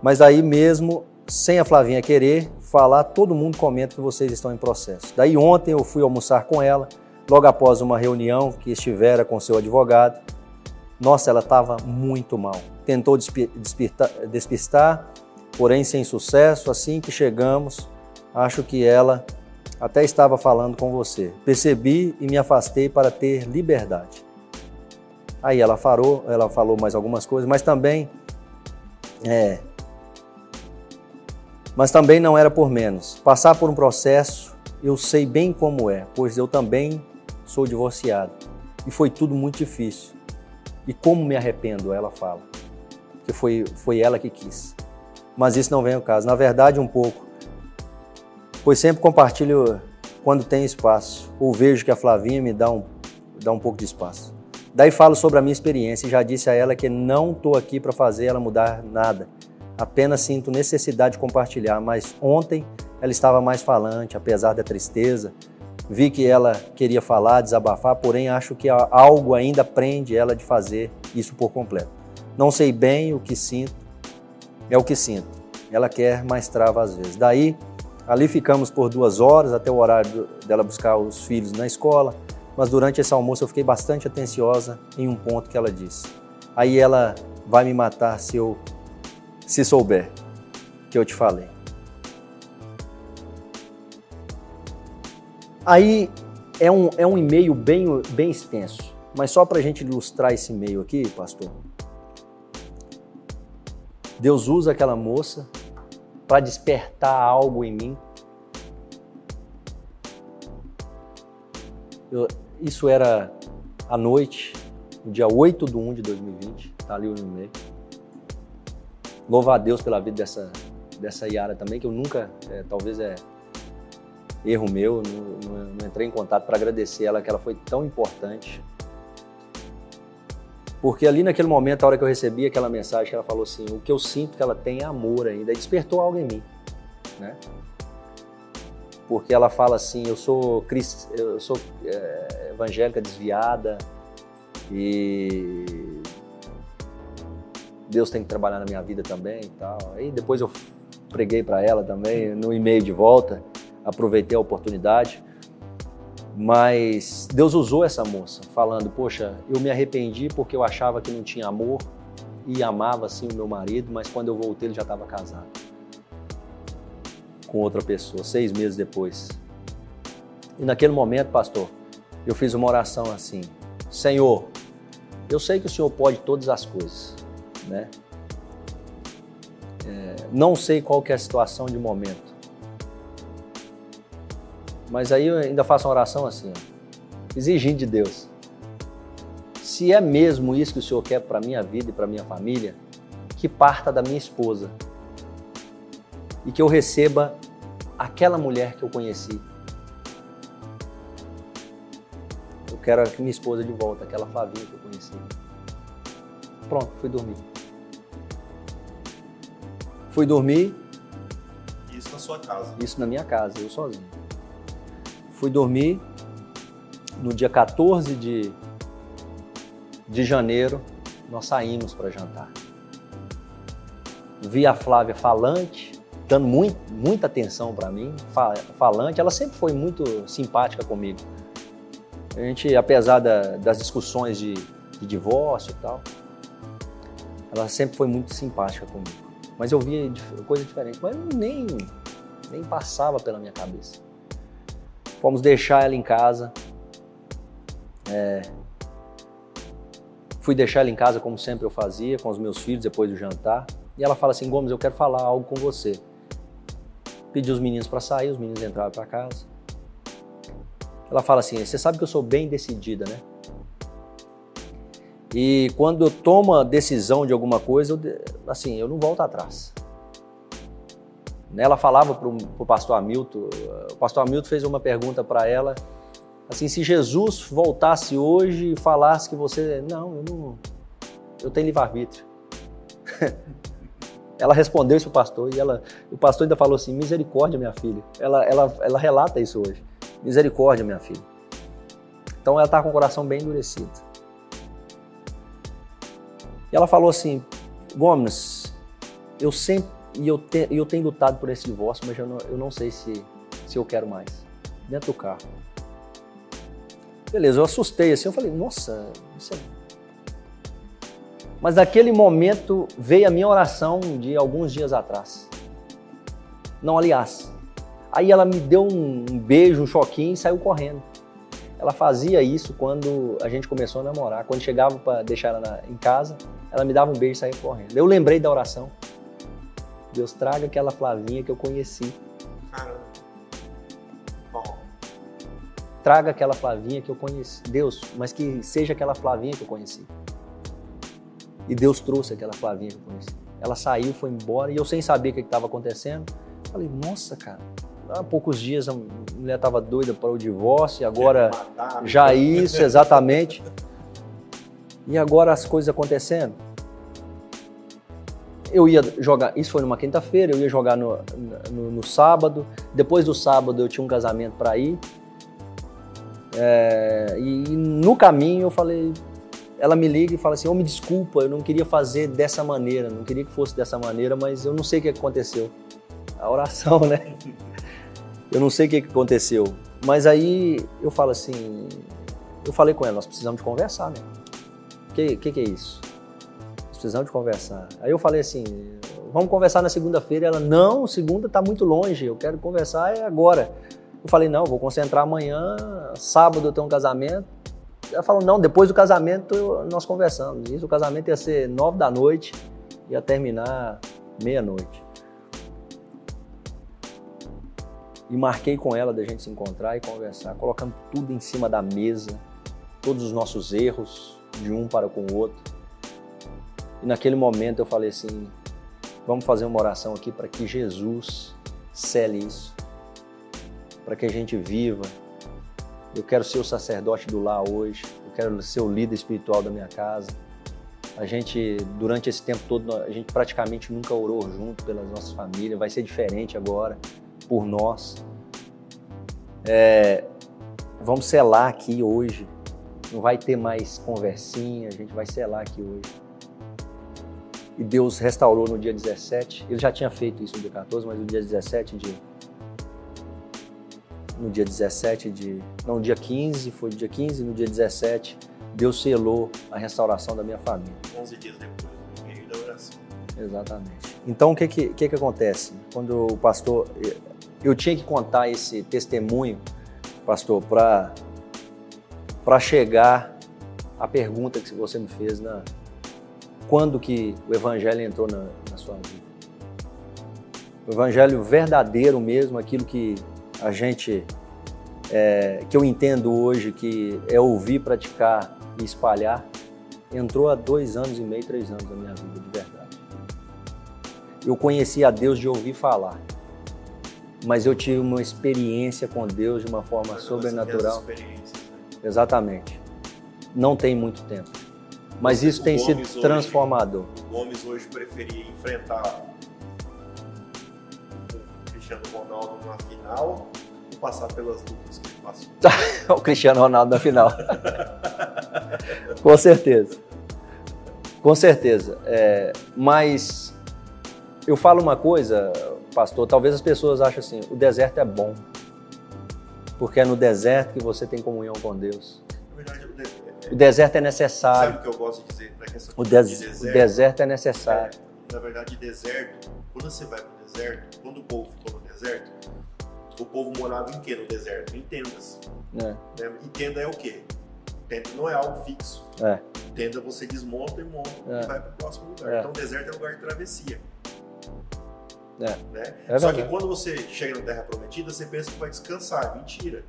Mas aí mesmo, sem a Flavinha querer falar, todo mundo comenta que vocês estão em processo. Daí ontem eu fui almoçar com ela, logo após uma reunião que estivera com seu advogado. Nossa, ela estava muito mal tentou despistar, porém sem sucesso. Assim que chegamos, acho que ela até estava falando com você. Percebi e me afastei para ter liberdade. Aí ela falou, ela falou mais algumas coisas, mas também é, mas também não era por menos. Passar por um processo, eu sei bem como é, pois eu também sou divorciado. E foi tudo muito difícil. E como me arrependo, ela fala que foi, foi ela que quis. Mas isso não vem ao caso. Na verdade, um pouco. Pois sempre compartilho quando tem espaço, ou vejo que a Flavinha me dá um, dá um pouco de espaço. Daí falo sobre a minha experiência e já disse a ela que não estou aqui para fazer ela mudar nada. Apenas sinto necessidade de compartilhar, mas ontem ela estava mais falante, apesar da tristeza. Vi que ela queria falar, desabafar, porém acho que algo ainda prende ela de fazer isso por completo. Não sei bem o que sinto, é o que sinto. Ela quer, mas trava às vezes. Daí, ali ficamos por duas horas até o horário dela buscar os filhos na escola. Mas durante esse almoço eu fiquei bastante atenciosa em um ponto que ela disse. Aí ela vai me matar se eu se souber que eu te falei. Aí é um, é um e-mail bem, bem extenso, mas só para a gente ilustrar esse e-mail aqui, pastor, Deus usa aquela moça para despertar algo em mim. Eu, isso era à noite, no dia 8 de 1 de 2020, tá ali no e-mail. Louvar a Deus pela vida dessa, dessa Yara também, que eu nunca, é, talvez é erro meu, não, não, não entrei em contato para agradecer ela, que ela foi tão importante. Porque ali naquele momento, a hora que eu recebi aquela mensagem, ela falou assim: o que eu sinto que ela tem é amor ainda, e despertou algo em mim, né? Porque ela fala assim: eu sou, eu sou é, evangélica desviada e Deus tem que trabalhar na minha vida também e tal. Aí depois eu preguei para ela também no e-mail de volta, aproveitei a oportunidade. Mas Deus usou essa moça, falando: Poxa, eu me arrependi porque eu achava que não tinha amor e amava assim o meu marido, mas quando eu voltei ele já estava casado com outra pessoa, seis meses depois. E naquele momento, pastor, eu fiz uma oração assim: Senhor, eu sei que o Senhor pode todas as coisas, né? É, não sei qual que é a situação de momento, mas aí eu ainda faço uma oração assim, ó, exigindo de Deus. Se é mesmo isso que o Senhor quer para minha vida e para minha família, que parta da minha esposa e que eu receba aquela mulher que eu conheci. Eu quero minha esposa de volta, aquela Flavinha que eu conheci. Pronto, fui dormir. Fui dormir. Isso na sua casa? Isso na minha casa, eu sozinho. Fui dormir no dia 14 de, de janeiro, nós saímos para jantar. Vi a Flávia falante, dando muito, muita atenção para mim, falante. Ela sempre foi muito simpática comigo. A gente, apesar da, das discussões de, de divórcio e tal, ela sempre foi muito simpática comigo. Mas eu via coisa diferente, mas nem, nem passava pela minha cabeça. Fomos deixar ela em casa. É, fui deixar ela em casa como sempre eu fazia, com os meus filhos depois do jantar. E ela fala assim: Gomes, eu quero falar algo com você. Pedi os meninos para sair, os meninos entraram para casa. Ela fala assim: Você sabe que eu sou bem decidida, né? E quando eu tomo a decisão de alguma coisa, eu, assim, eu não volto atrás. Ela falava para o pastor Hamilton, o pastor Hamilton fez uma pergunta para ela, assim, se Jesus voltasse hoje e falasse que você, não, eu não, eu tenho livre-arbítrio. ela respondeu isso para o pastor e ela, o pastor ainda falou assim, misericórdia, minha filha. Ela, ela, ela relata isso hoje, misericórdia, minha filha. Então ela está com o coração bem endurecido. E ela falou assim, Gomes, eu sempre e eu, te, eu tenho lutado por esse divórcio, mas eu não, eu não sei se, se eu quero mais. Dentro do carro. Beleza, eu assustei assim, eu falei, nossa, isso é... Mas naquele momento veio a minha oração de alguns dias atrás. Não, aliás. Aí ela me deu um, um beijo, um choquinho e saiu correndo. Ela fazia isso quando a gente começou a namorar. Quando chegava para deixar ela na, em casa, ela me dava um beijo e saía correndo. Eu lembrei da oração. Deus traga aquela Flavinha que eu conheci. Caramba. Bom. Traga aquela Flavinha que eu conheci. Deus, mas que seja aquela Flavinha que eu conheci. E Deus trouxe aquela Flavinha que eu conheci. Ela saiu, foi embora e eu sem saber o que estava acontecendo. Falei, nossa, cara, há poucos dias a mulher estava doida para o divórcio e agora já isso, exatamente. E agora as coisas acontecendo eu ia jogar, isso foi numa quinta-feira, eu ia jogar no, no, no, sábado. Depois do sábado eu tinha um casamento para ir. É, e no caminho eu falei, ela me liga e fala assim: "Oh, me desculpa, eu não queria fazer dessa maneira, não queria que fosse dessa maneira, mas eu não sei o que aconteceu". A oração, né? Eu não sei o que aconteceu, mas aí eu falo assim, eu falei com ela, nós precisamos de conversar, né? O que, que, que é isso? precisamos de conversar. Aí eu falei assim, vamos conversar na segunda-feira. Ela, não, segunda está muito longe, eu quero conversar é agora. Eu falei, não, vou concentrar amanhã, sábado eu tenho um casamento. Ela falou, não, depois do casamento nós conversamos. Isso, o casamento ia ser nove da noite, ia terminar meia-noite. E marquei com ela da gente se encontrar e conversar. Colocamos tudo em cima da mesa. todos os nossos erros de um para com o outro. E naquele momento eu falei assim: vamos fazer uma oração aqui para que Jesus cele isso, para que a gente viva. Eu quero ser o sacerdote do lar hoje, eu quero ser o líder espiritual da minha casa. A gente, durante esse tempo todo, a gente praticamente nunca orou junto pelas nossas famílias, vai ser diferente agora, por nós. É, vamos selar aqui hoje. Não vai ter mais conversinha, a gente vai selar aqui hoje. E Deus restaurou no dia 17. Ele já tinha feito isso no dia 14, mas no dia 17 de. No dia 17 de. Não, dia 15, foi dia 15, no dia 17, Deus selou a restauração da minha família. 11 dias depois, no meio da oração. Exatamente. Então, o que que, que que acontece? Quando o pastor. Eu tinha que contar esse testemunho, pastor, para para chegar à pergunta que você me fez na quando que o evangelho entrou na, na sua vida. O evangelho verdadeiro mesmo, aquilo que a gente é, que eu entendo hoje que é ouvir, praticar e espalhar, entrou há dois anos e meio, três anos na minha vida, de verdade. Eu conheci a Deus de ouvir falar, mas eu tive uma experiência com Deus de uma forma Mas sobrenatural. né? Exatamente. Não tem muito tempo. Mas isso tem o sido Gomes hoje- transformador. O Gomes hoje preferia enfrentar Cristiano Ronaldo numa final ou passar pelas lutas que ele passou. o Cristiano Ronaldo na final. Com certeza. Com certeza. É, mas eu falo uma coisa, pastor, talvez as pessoas achem assim, o deserto é bom. Porque é no deserto que você tem comunhão com Deus. Na verdade, o, de- O deserto é sabe necessário. o que eu gosto de dizer? O, de des- deserto, o deserto é necessário. Na verdade, deserto, quando você vai pro deserto, quando o povo deserto, o povo morava em quê no deserto? Em tendas. né? né? E tenda é o quê? Tenda não é algo fixo. É. Tenda você desmonta e monta É. e vai pro próximo lugar. É. Então, deserto é lugar de travessia. É. Né? É Só que quando você chega na Terra Prometida, você pensa que vai descansar. Mentira.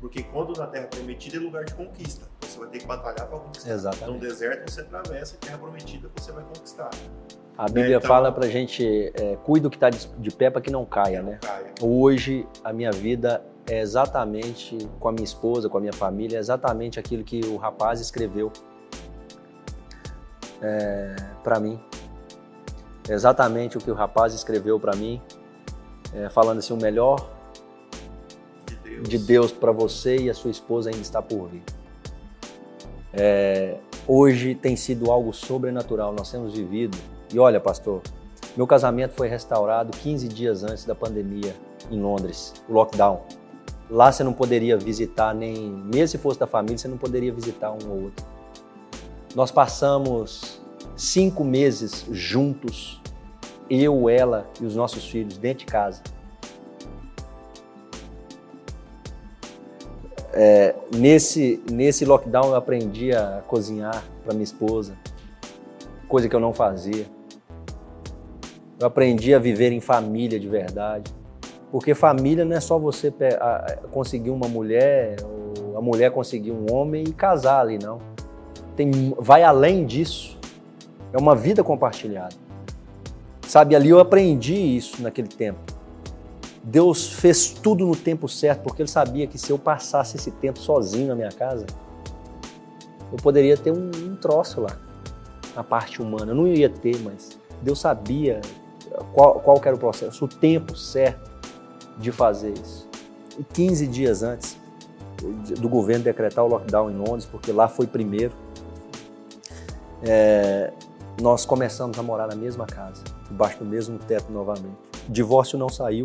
Porque quando na Terra Prometida é lugar de conquista. Você vai ter que batalhar para conquistar. Exatamente. No deserto você atravessa e Terra Prometida você vai conquistar. A Bíblia então- fala pra gente, é, cuida o que está de, de pé para que não caia, né? Caia. Hoje, a minha vida é exatamente com a minha esposa, com a minha família, é exatamente aquilo que o rapaz escreveu para mim. É exatamente o que o rapaz escreveu para mim, é, falando assim: o melhor De Deus. de Deus para você e a sua esposa ainda está por vir. É, hoje tem sido algo sobrenatural, nós temos vivido. E olha, pastor, meu casamento foi restaurado 15 dias antes da pandemia em Londres, o lockdown. Lá você não poderia visitar nem, mesmo se fosse da família, você não poderia visitar um ou outro. Nós passamos cinco meses juntos, eu, ela e os nossos filhos dentro de casa. nesse, nesse lockdown eu aprendi a cozinhar para minha esposa, coisa que eu não fazia. Eu aprendi a viver em família de verdade. Porque família não é só você conseguir uma mulher, ou a mulher conseguir um homem e casar ali, não. Tem, vai além disso. É uma vida compartilhada. Sabe, ali eu aprendi isso naquele tempo. Deus fez tudo no tempo certo, porque Ele sabia que se eu passasse esse tempo sozinho na minha casa, eu poderia ter um, um troço lá, na parte humana. Eu não ia ter, mas Deus sabia qual, qual era o processo, o tempo certo de fazer isso. E 15 dias antes do governo decretar o lockdown em Londres, porque lá foi primeiro, é, nós começamos a morar na mesma casa, debaixo do mesmo teto novamente. O divórcio não saiu,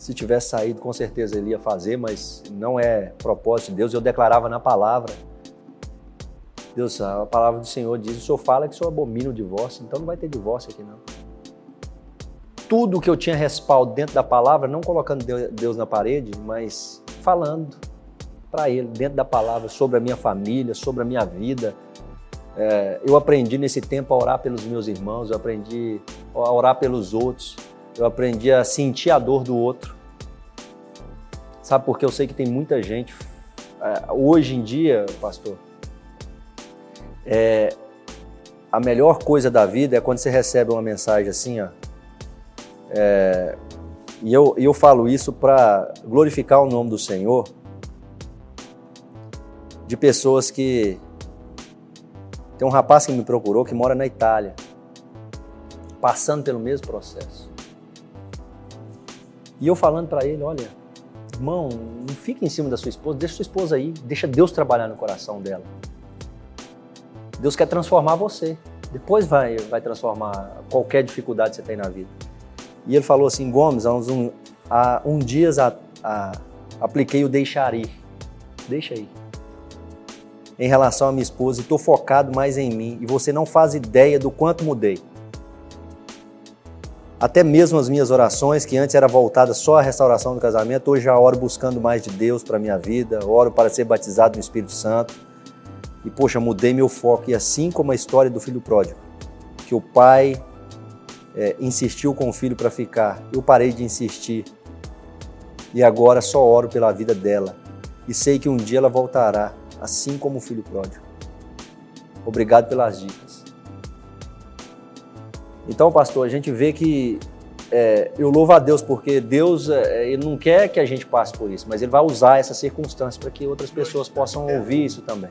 se tivesse saído, com certeza ele ia fazer, mas não é propósito de Deus. Eu declarava na palavra. Deus, a palavra do Senhor diz: o Senhor fala que o Senhor abomina o divórcio, então não vai ter divórcio aqui não. Tudo que eu tinha respaldo dentro da palavra, não colocando Deus na parede, mas falando para Ele, dentro da palavra, sobre a minha família, sobre a minha vida. É, eu aprendi nesse tempo a orar pelos meus irmãos, eu aprendi a orar pelos outros, eu aprendi a sentir a dor do outro. Sabe, porque eu sei que tem muita gente é, hoje em dia, pastor, é, a melhor coisa da vida é quando você recebe uma mensagem assim, ó. É, e eu, eu falo isso para glorificar o nome do Senhor, de pessoas que. Tem um rapaz que me procurou que mora na Itália, passando pelo mesmo processo. E eu falando para ele: olha, irmão, não fique em cima da sua esposa, deixa sua esposa aí, deixa Deus trabalhar no coração dela. Deus quer transformar você. Depois vai, vai transformar qualquer dificuldade que você tem na vida. E ele falou assim, Gomes, há uns um, há um dias a, a, apliquei o deixar ir. Deixa aí. Em relação à minha esposa, estou focado mais em mim e você não faz ideia do quanto mudei. Até mesmo as minhas orações, que antes era voltada só à restauração do casamento, hoje já oro buscando mais de Deus para minha vida, oro para ser batizado no Espírito Santo e, poxa, mudei meu foco. E assim como a história do filho pródigo, que o pai é, insistiu com o filho para ficar, eu parei de insistir. E agora só oro pela vida dela. E sei que um dia ela voltará, assim como o filho pródigo. Obrigado pelas dicas. Então, pastor, a gente vê que é, eu louvo a Deus porque Deus é, ele não quer que a gente passe por isso, mas Ele vai usar essa circunstância para que outras pessoas possam ouvir isso também.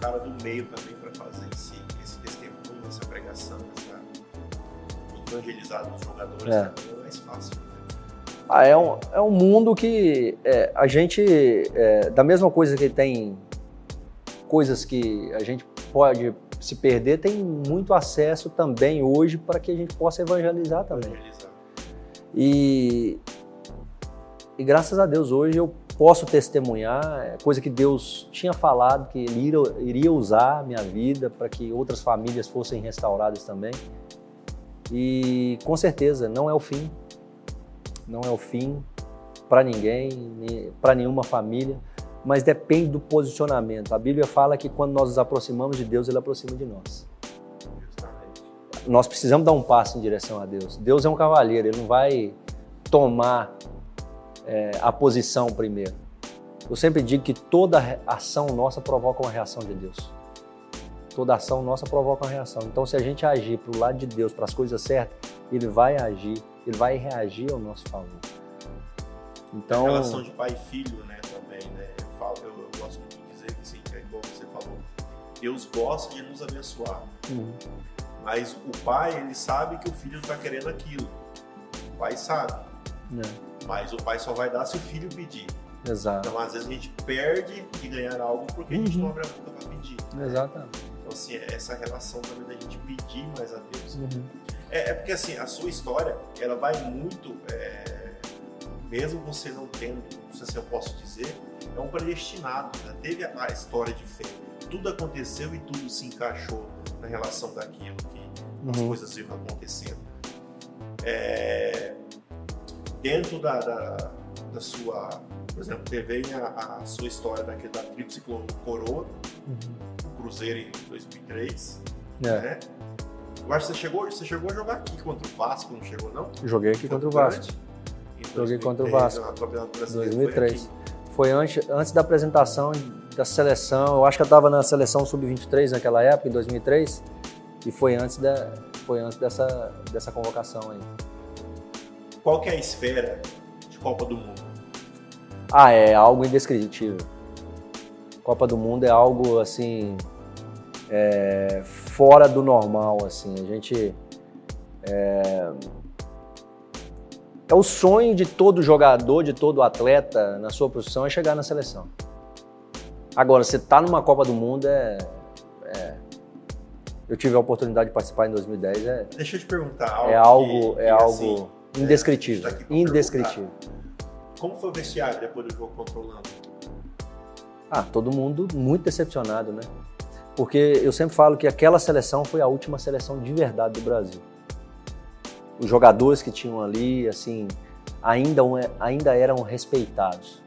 Cara do meio também para fazer esse, esse testemunho, essa pregação, essa evangelizar dos jogadores é. também é mais fácil. Né? Ah, é, um, é um mundo que é, a gente, é, da mesma coisa que tem coisas que a gente pode se perder, tem muito acesso também hoje para que a gente possa evangelizar também. Evangelizar. E, e graças a Deus hoje eu posso testemunhar, é coisa que Deus tinha falado que Ele iria usar a minha vida para que outras famílias fossem restauradas também. E com certeza não é o fim, não é o fim para ninguém, para nenhuma família mas depende do posicionamento. A Bíblia fala que quando nós nos aproximamos de Deus, Ele aproxima de nós. Nós precisamos dar um passo em direção a Deus. Deus é um cavalheiro, Ele não vai tomar é, a posição primeiro. Eu sempre digo que toda ação nossa provoca uma reação de Deus. Toda ação nossa provoca uma reação. Então, se a gente agir para o lado de Deus, para as coisas certas, Ele vai agir, Ele vai reagir ao nosso favor. Então, a relação de pai e filho, né? Deus gosta de nos abençoar. Uhum. Mas o pai, ele sabe que o filho está querendo aquilo. O pai sabe. É. Mas o pai só vai dar se o filho pedir. Exato. Então, às vezes, a gente perde de ganhar algo porque uhum. a gente não abre a boca para pedir. Exatamente. Então, assim, essa relação também da gente pedir mais a Deus. Uhum. É, é, porque, assim, a sua história, ela vai muito... É, mesmo você não tendo, não sei se eu posso dizer, é um predestinado. Né? Teve a, a história de fé tudo aconteceu e tudo se encaixou na relação daquilo que uhum. as coisas iam acontecendo. É, dentro da, da, da, sua, por exemplo, teve a, a sua história daquele, da Tríplice Coroa, uhum. Cruzeiro em 2003, é. né? Eu acho que você chegou, você chegou a jogar aqui contra o Vasco, não chegou não? Joguei aqui contra o Vasco. Joguei contra o Vasco. 2003. Foi antes, antes da apresentação da seleção. Eu acho que eu estava na seleção sub-23 naquela época, em 2003, e foi antes, da, foi antes dessa, dessa convocação aí. Qual que é a esfera de Copa do Mundo? Ah, é algo indescritível. Copa do Mundo é algo assim é, fora do normal, assim. A gente é, é o sonho de todo jogador, de todo atleta na sua profissão é chegar na seleção. Agora, você tá numa Copa do Mundo é, é, Eu tive a oportunidade de participar em 2010. É, Deixa eu te perguntar. Algo é algo, que, é algo assim, indescritível. Tá indescritível. Como foi o vestiário depois do jogo contra o Holanda? Ah, todo mundo muito decepcionado, né? Porque eu sempre falo que aquela seleção foi a última seleção de verdade do Brasil os jogadores que tinham ali, assim, ainda, ainda eram respeitados.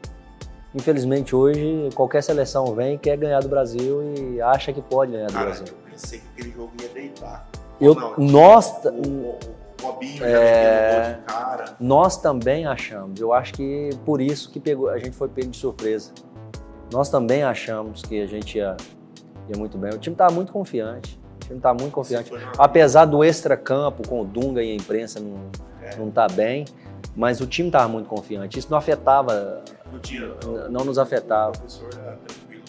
Infelizmente hoje qualquer seleção vem quer ganhar do Brasil e acha que pode ganhar do Cara, Brasil. Eu pensei que aquele jogo ia deitar. Eu, não, nós, o, o Robinho É. de cara. Nós também achamos. Eu acho que por isso que pegou, a gente foi pego de surpresa. Nós também achamos que a gente ia, ia muito bem. O time estava muito confiante. O time estava muito confiante. Apesar do extra-campo com o Dunga e a imprensa não, É. não tá bem, mas o time estava muito confiante. Isso não afetava, Não tinha. n- não nos afetava. O professor era tranquilo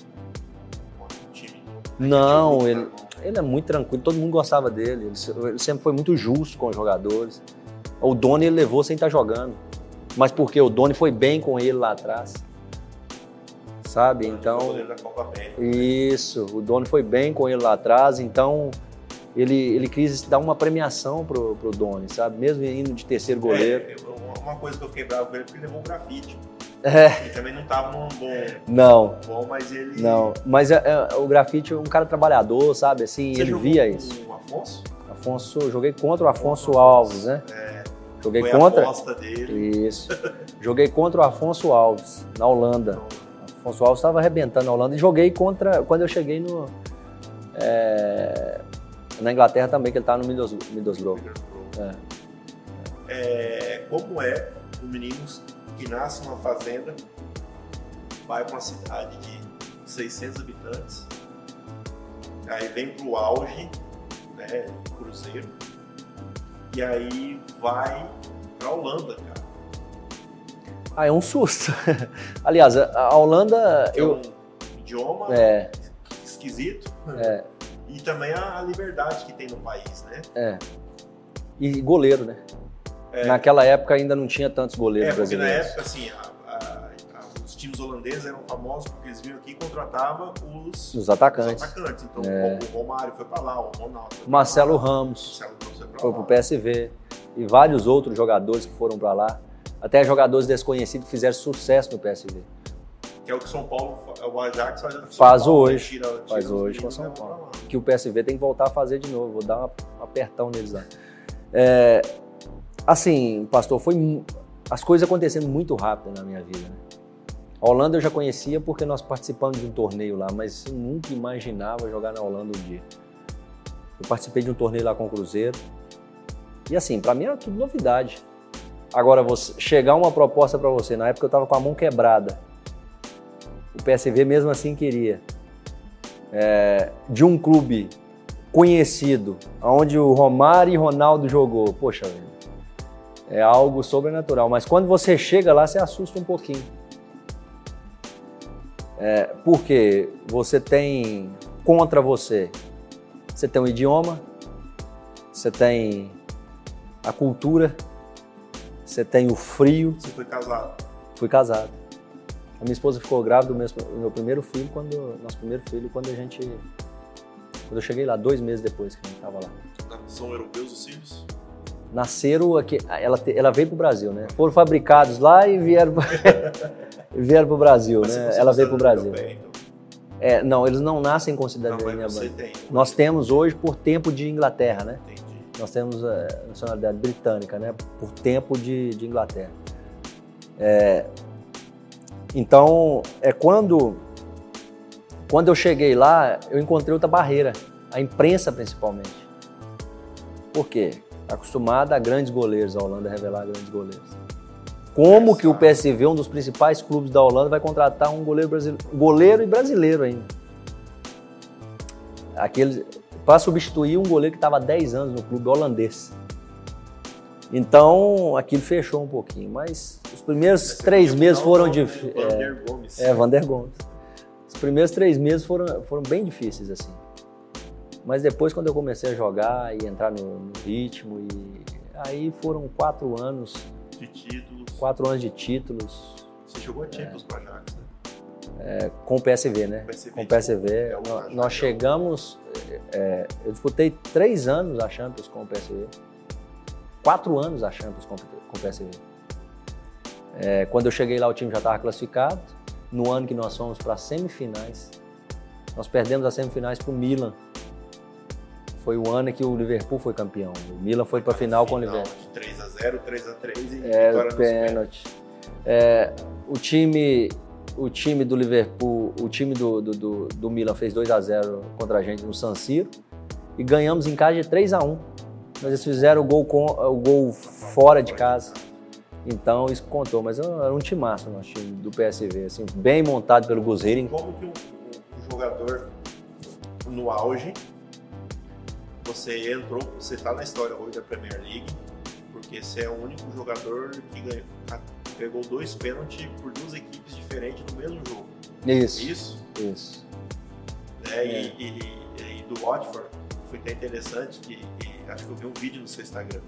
o time. Não, ele. Ele é muito tranquilo, todo mundo gostava dele. Ele, se- ele sempre foi muito justo com os jogadores. O Doni ele levou sem estar jogando. Mas porque o Doni foi bem com ele lá atrás. Sabe? Então. América. Isso, o Doni foi bem com ele lá atrás, então ele, ele quis dar uma premiação pro, pro Doni, sabe? Mesmo indo de terceiro goleiro. É, uma- coisa que eu fiquei bravo com ele é porque ele levou o grafite. É, Ele também não tava num bom, não, bom mas ele. não. Mas é, é, o grafite é um cara trabalhador, sabe? Assim, Você ele via isso. O Afonso? Afonso, joguei contra o Afonso Alves, né? É, Joguei foi contra. a aposta dele. Isso. Joguei contra o Afonso Alves, na Holanda. Então, Afonso Alves estava arrebentando na Holanda e joguei contra quando eu cheguei no é, na Inglaterra também, que ele estava no Middles- Middlesbrough. É. É, como é um menino que nasce numa fazenda, vai para uma cidade de 600 habitantes, aí vem pro auge, né, Cruzeiro, e aí vai pra Holanda, cara. Ah, é um susto. Aliás, a a Holanda, é eu, um idioma é, esquisito. É. E também a liberdade que tem no país, né? é. E goleiro, né? É. Naquela época ainda não tinha tantos goleiros É, porque na brasileiros. época, assim, a- a- a- os times holandeses eram famosos porque eles vinham aqui e contratavam os, Os os atacantes. atacantes. Então, É. o Romário foi pra lá, o Ronaldo foi Marcelo lá, Ramos Marcelo Ramos foi lá. pro PSV e vários outros jogadores que foram para lá. Até jogadores desconhecidos que fizeram sucesso no PSV. Que é o que São Paulo, fa- o Ajax faz, São Faz Paulo, né? hoje. Tira- tira Faz hoje com São Paulo. Que o PSV tem que voltar a fazer de novo. Vou dar um apertão neles lá. É, assim, pastor, foi as coisas acontecendo muito rápido na minha vida. né? A Holanda eu já conhecia porque nós participamos de um torneio lá, mas eu nunca imaginava jogar na Holanda um dia. Eu participei de um torneio lá com o Cruzeiro. E assim, pra mim era tudo novidade. Agora, você, chegar uma proposta pra você, na época eu tava com a mão quebrada. O PSV mesmo assim queria. É, de um clube conhecido, onde o Romário e Ronaldo jogou. Poxa, é algo sobrenatural. Mas quando você chega lá, você assusta um pouquinho. É, porque você tem contra você, você tem o idioma, você tem a cultura, você tem o frio. Você foi casado. Fui casado. A minha esposa ficou grávida do meu, do meu primeiro filho, quando nosso primeiro filho, quando a gente, quando eu cheguei lá, dois meses depois que a gente estava lá. São europeus os filhos? Nasceram aqui, ela, ela veio para o Brasil, né? Foram fabricados lá e vieram vieram para o Brasil, Mas né? Ela veio para o Brasil. europeia, então. É, não, eles não nascem com cidadania brasileira. tem. Nós temos hoje por tempo de Inglaterra, né? Entendi. Nós temos a nacionalidade britânica, né? Por tempo de, de Inglaterra. É, então, é quando quando eu cheguei lá, eu encontrei outra barreira, a imprensa principalmente. Por quê? Acostumada a grandes goleiros, a Holanda revelar grandes goleiros. Como que o PSV, um dos principais clubes da Holanda, vai contratar um goleiro brasileiro, goleiro e brasileiro ainda? Aquele para substituir um goleiro que estava há 10 anos no clube holandês. Então, aquilo fechou um pouquinho, mas os primeiros Esse três é meses foram difíceis. Vander Gomes. É, Vander Gomes. Os primeiros três meses foram, foram bem difíceis, assim. Mas depois, quando eu comecei a jogar e entrar no, no ritmo, e aí foram quatro anos, De títulos. quatro anos de títulos Você jogou a Champions com o Ajax, né? é, com o PSV, né? PSV, com o PSV. É nós chegamos, é, eu disputei três anos a Champions com o PSV. Quatro anos a Champions com, com o PSV. É, quando eu cheguei lá, o time já estava classificado. No ano que nós fomos para as semifinais, nós perdemos as semifinais para o Milan. Foi o ano que o Liverpool foi campeão. O Milan foi para a final com o Final Liverpool. De 3x0, 3x3 e É, vitória o nos pênaltis. pênalti. É, o time o time do Liverpool, o time do, do, do, do Milan fez 2 a 0 contra a gente no San Siro e ganhamos em casa de 3 a 1 Mas eles fizeram o gol, com, o gol fora de casa. Então isso contou, mas era um timaço nosso time do PSV, assim, bem montado pelo Guzeirin. Como que um, um, jogador no auge, você entrou, você está na história hoje da Premier League, porque você é o único jogador que ganhou, pegou dois pênaltis por duas equipes diferentes no mesmo jogo. Isso. Isso? Isso. Né? É. E, e, e, do Watford, foi até interessante, que, acho que eu vi um vídeo no seu Instagram.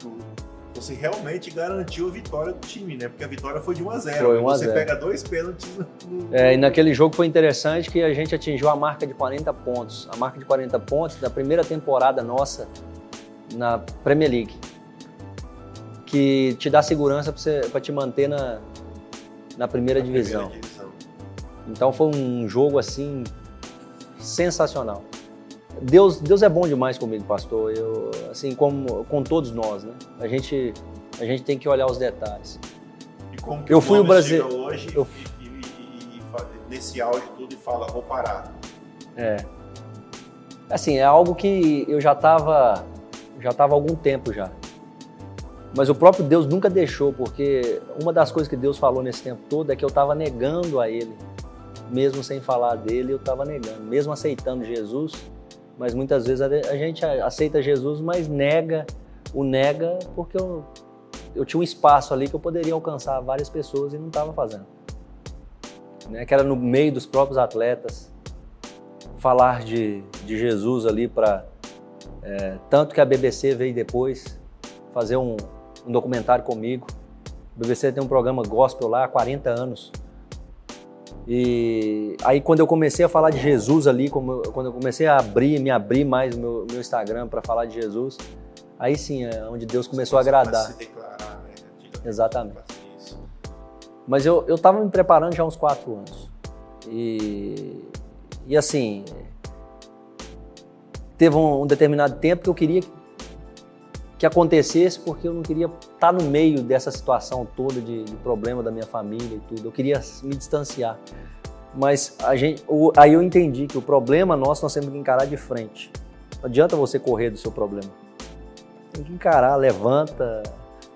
Do, você realmente garantiu a vitória do time, né? Porque a vitória foi de 1 a 0. Foi 1 a 0. Você pega dois pênaltis. No... É, e naquele jogo foi interessante que a gente atingiu a marca de 40 pontos. A marca de 40 pontos da primeira temporada nossa na Premier League. Que te dá segurança para te manter na, na primeira, na divisão. primeira divisão. Então foi um jogo assim sensacional. Deus, Deus é bom demais comigo, pastor. Eu, assim como com todos nós, né? A gente, a gente tem que olhar os detalhes. E como que eu fui o Brasil hoje eu... e, e, e, nesse áudio tudo e fala vou parar. É. Assim é algo que eu já estava já estava há algum tempo já. Mas o próprio Deus nunca deixou, porque uma das coisas que Deus falou nesse tempo todo é que eu estava negando a Ele, mesmo sem falar dele, eu estava negando, mesmo aceitando Jesus mas muitas vezes a gente aceita Jesus, mas nega, o nega porque eu, eu tinha um espaço ali que eu poderia alcançar várias pessoas e não estava fazendo. Né? Que era no meio dos próprios atletas, falar de, de Jesus ali para. É, tanto que a BBC veio depois fazer um, um documentário comigo. A BBC tem um programa gospel lá há 40 anos e aí quando eu comecei a falar de Jesus ali, como, quando eu comecei a abrir, me abrir mais o meu, meu Instagram para falar de Jesus, aí sim é onde Deus começou a agradar. Declarar, né? Exatamente. Mas eu eu estava me preparando já há uns quatro anos e e assim teve um, um determinado tempo que eu queria que acontecesse porque eu não queria estar tá no meio dessa situação toda de, de, problema da minha família e tudo. Eu queria me distanciar. Mas gente, o, aí eu entendi que o problema nosso nós temos que encarar de frente. Não adianta você correr do seu problema. Tem que encarar, levanta,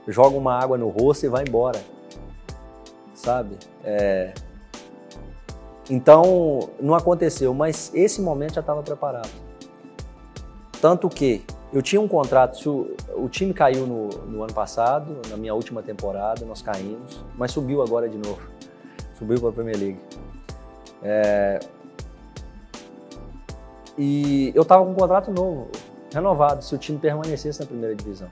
joga uma água no rosto e vai embora. Sabe? É... Então, não aconteceu, mas esse momento já estava preparado. Tanto que eu tinha um contrato, o, o time caiu no, no, ano passado, na minha última temporada, nós caímos, mas subiu agora de novo. Subiu para a Premier League. É, e eu estava com um contrato novo, renovado, se o time permanecesse na primeira divisão.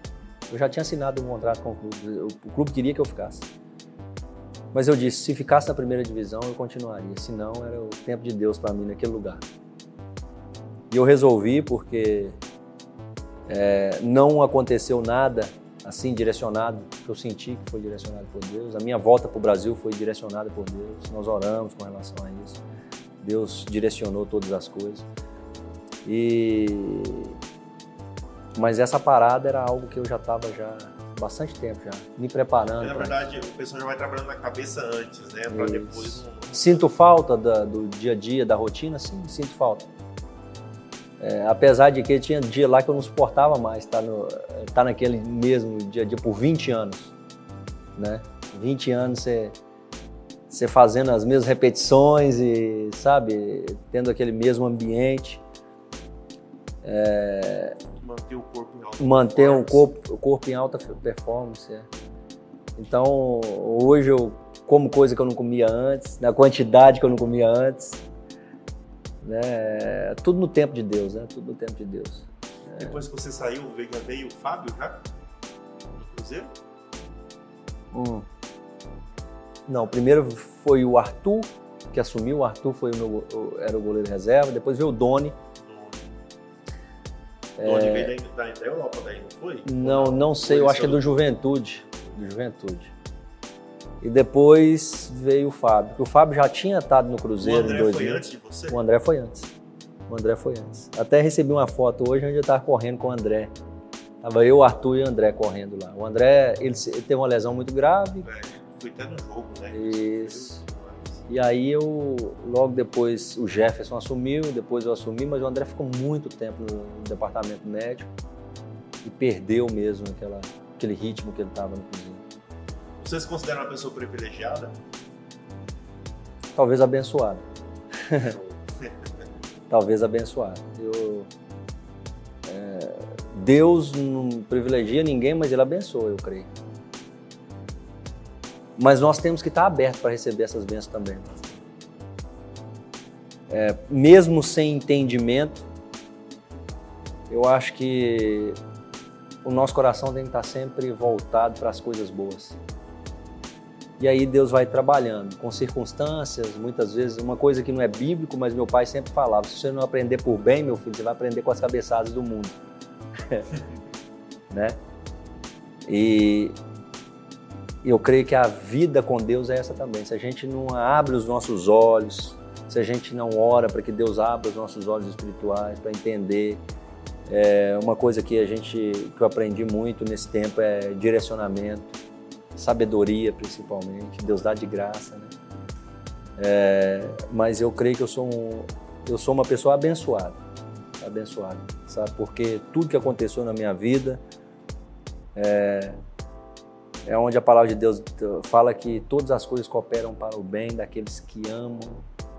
Eu já tinha assinado um contrato com o clube, o clube queria que eu ficasse. Mas eu disse, se ficasse na primeira divisão, eu continuaria, senão era o tempo de Deus para mim naquele lugar. E eu resolvi porque é, não aconteceu nada assim direcionado, que eu senti que foi direcionado por Deus. A minha volta para o Brasil foi direcionada por Deus. Nós oramos com relação a isso. Deus direcionou todas as coisas. E mas essa parada era algo que eu já estava já bastante tempo já me preparando. Na verdade, pra... o pessoal já vai trabalhando na cabeça antes, né, para depois. Sinto falta da, do dia a dia, da rotina, sim, sinto falta. É, apesar de que tinha dia lá que eu não suportava mais estar, tá no, tá naquele mesmo dia a dia por 20 anos. Né? 20 anos você, você fazendo as mesmas repetições e, sabe, tendo aquele mesmo ambiente. É, manter o corpo em alta manter performance. Um corpo, o corpo em alta performance. É. Então, hoje eu como coisa que eu não comia antes, na quantidade que eu não comia antes. Né? Tudo no tempo de Deus, né? Tudo no tempo de Deus. É. Depois que você saiu, veio, veio o Fábio já? No Cruzeiro? Hum. Não, primeiro foi o Arthur, que assumiu. O Arthur foi o meu, era o goleiro reserva. Depois veio o Doni. Doni é... veio da, da, Europa daí, não foi? Não, não sei. Eu acho que é do Juventude. Do Juventude. E depois veio o Fábio, que o Fábio já tinha estado no Cruzeiro em 2000. O André foi antes de você? O André foi antes. O André foi antes. Até recebi uma foto hoje onde eu estava correndo com o André. Tava eu, o Arthur e o André correndo lá. O André, ele, teve uma lesão muito grave. É, foi até no jogo, né? Isso. E aí eu, logo depois, o Jefferson assumiu, depois eu assumi, mas o André ficou muito tempo no, departamento médico. e perdeu mesmo aquela, aquele ritmo que ele estava no cozinho. Você se considera uma pessoa privilegiada? Talvez abençoada. Talvez abençoada. Eu, é, Deus não privilegia ninguém, mas Ele abençoa, eu creio. Mas nós temos que estar abertos para receber essas bênçãos também. É, mesmo sem entendimento, eu acho que o nosso coração tem que estar sempre voltado para as coisas boas. E aí Deus vai trabalhando com circunstâncias, muitas vezes, uma coisa que não é bíblico, mas meu pai sempre falava: se você não aprender por bem, meu filho, você vai aprender com as cabeçadas do mundo. né? E eu creio que a vida com Deus é essa também. Se a gente não abre os nossos olhos, se a gente não ora para que Deus abra os nossos olhos espirituais para entender, é uma coisa que a gente que eu aprendi muito nesse tempo é direcionamento, sabedoria principalmente. Deus dá de graça, né? É, mas eu creio que eu sou um, eu sou uma pessoa abençoada, abençoada, sabe? Porque tudo que aconteceu na minha vida é, é onde a palavra de Deus fala que todas as coisas cooperam para o bem daqueles que amam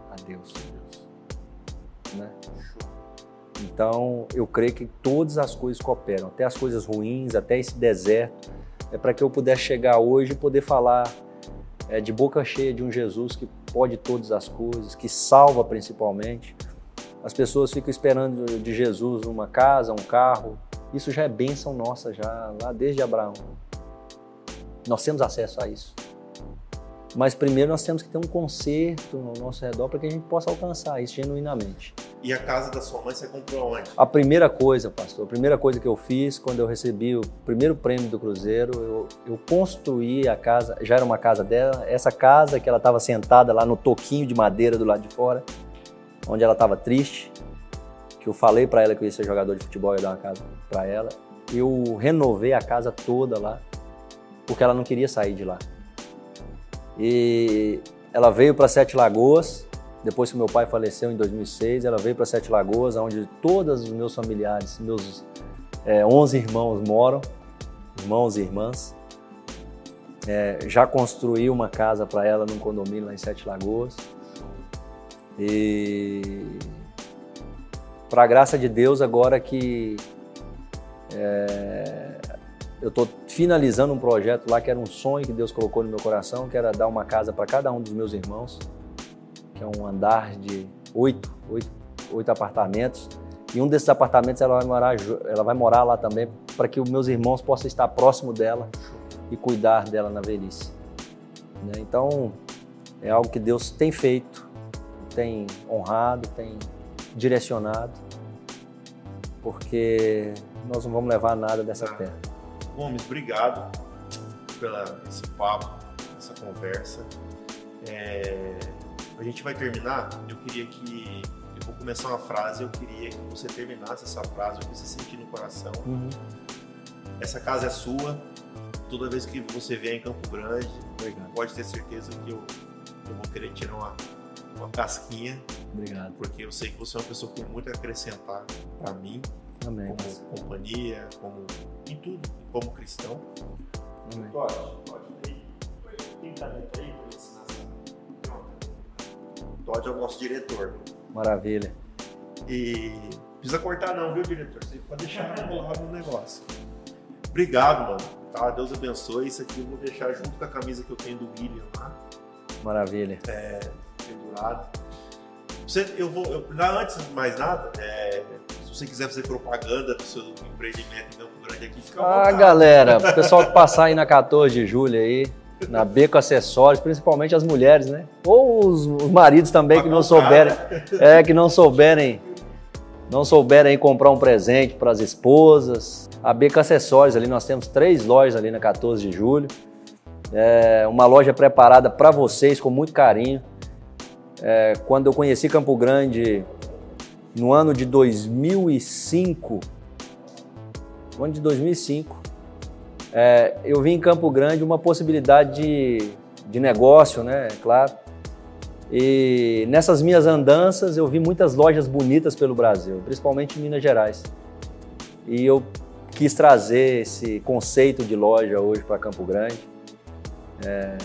a Deus. Né? Então, eu creio que todas as coisas cooperam, até as coisas ruins, até esse deserto, é para que eu pudesse chegar hoje e poder falar é, de boca cheia de um Jesus que pode todas as coisas, que salva principalmente. As pessoas ficam esperando de Jesus uma casa, um carro. Isso já é bênção nossa, já lá desde Abraão. Nós temos acesso a isso. Mas primeiro nós temos que ter um conserto no nosso redor para que a gente possa alcançar isso genuinamente. E a casa da sua mãe você comprou onde? A primeira coisa, pastor, a primeira coisa que eu fiz quando eu recebi o primeiro prêmio do Cruzeiro, eu, eu construí a casa, já era uma casa dela, essa casa que ela estava sentada lá no toquinho de madeira do lado de fora, onde ela estava triste, que eu falei para ela que eu ia ser jogador de futebol e dar uma casa para ela. Eu renovei a casa toda lá porque ela não queria sair de lá. E ela veio para Sete Lagoas, depois que meu pai faleceu em 2006, ela veio para Sete Lagoas, onde todos os meus familiares, meus é, 11 irmãos moram, irmãos e irmãs. É, já construí uma casa para ela num condomínio lá em Sete Lagoas. E para a graça de Deus, agora que é, eu estou finalizando um projeto lá que era um sonho que Deus colocou no meu coração, que era dar uma casa para cada um dos meus irmãos, que é um andar de oito, oito, oito apartamentos. E um desses apartamentos ela vai morar, ela vai morar lá também para que os meus irmãos possam estar próximo dela e cuidar dela na velhice. Né? Então é algo que Deus tem feito, tem honrado, tem direcionado, porque nós não vamos levar nada dessa terra. Gomes, obrigado pela esse papo, essa conversa. É, a gente vai terminar. Eu queria que eu vou começar uma frase. Eu queria que você terminasse essa frase, o que você sentir no coração. Uhum. Essa casa é sua. Toda vez que você vier em Campo Grande, obrigado. pode ter certeza que eu, eu vou querer tirar uma, uma casquinha. Obrigado. Porque eu sei que você é uma pessoa que tem muito a acrescentar para mim Amém. como companhia, como em tudo, como cristão. Amém. Pode, pode. Quem tá aí para ensinar Todd é o nosso diretor. Maravilha. E precisa cortar não, viu, diretor? Você pode deixar enrolado no negócio. Obrigado, mano. Tá? Deus abençoe. Isso aqui eu vou deixar junto com a camisa que eu tenho do William lá. Maravilha. É, pendurado. Você, eu vou, eu, antes de mais nada, é, se você quiser fazer propaganda do seu empreendimento em Campo Grande aqui, fica à Ah, galera, o pessoal que passar aí na 14 de julho aí, na Beco Acessórios, principalmente as mulheres, né? Ou os, os maridos também pra que não souberem, é, que não souberem, não souberem comprar um presente para as esposas. A Beco Acessórios ali, nós temos três lojas ali na 14 de julho. É uma loja preparada para vocês com muito carinho. É, quando eu conheci Campo Grande, no ano de 2005, no ano de 2005, é, eu vi em Campo Grande uma possibilidade de, de negócio, né? Claro. E nessas minhas andanças eu vi muitas lojas bonitas pelo Brasil, principalmente em Minas Gerais. E eu quis trazer esse conceito de loja hoje para Campo Grande. É,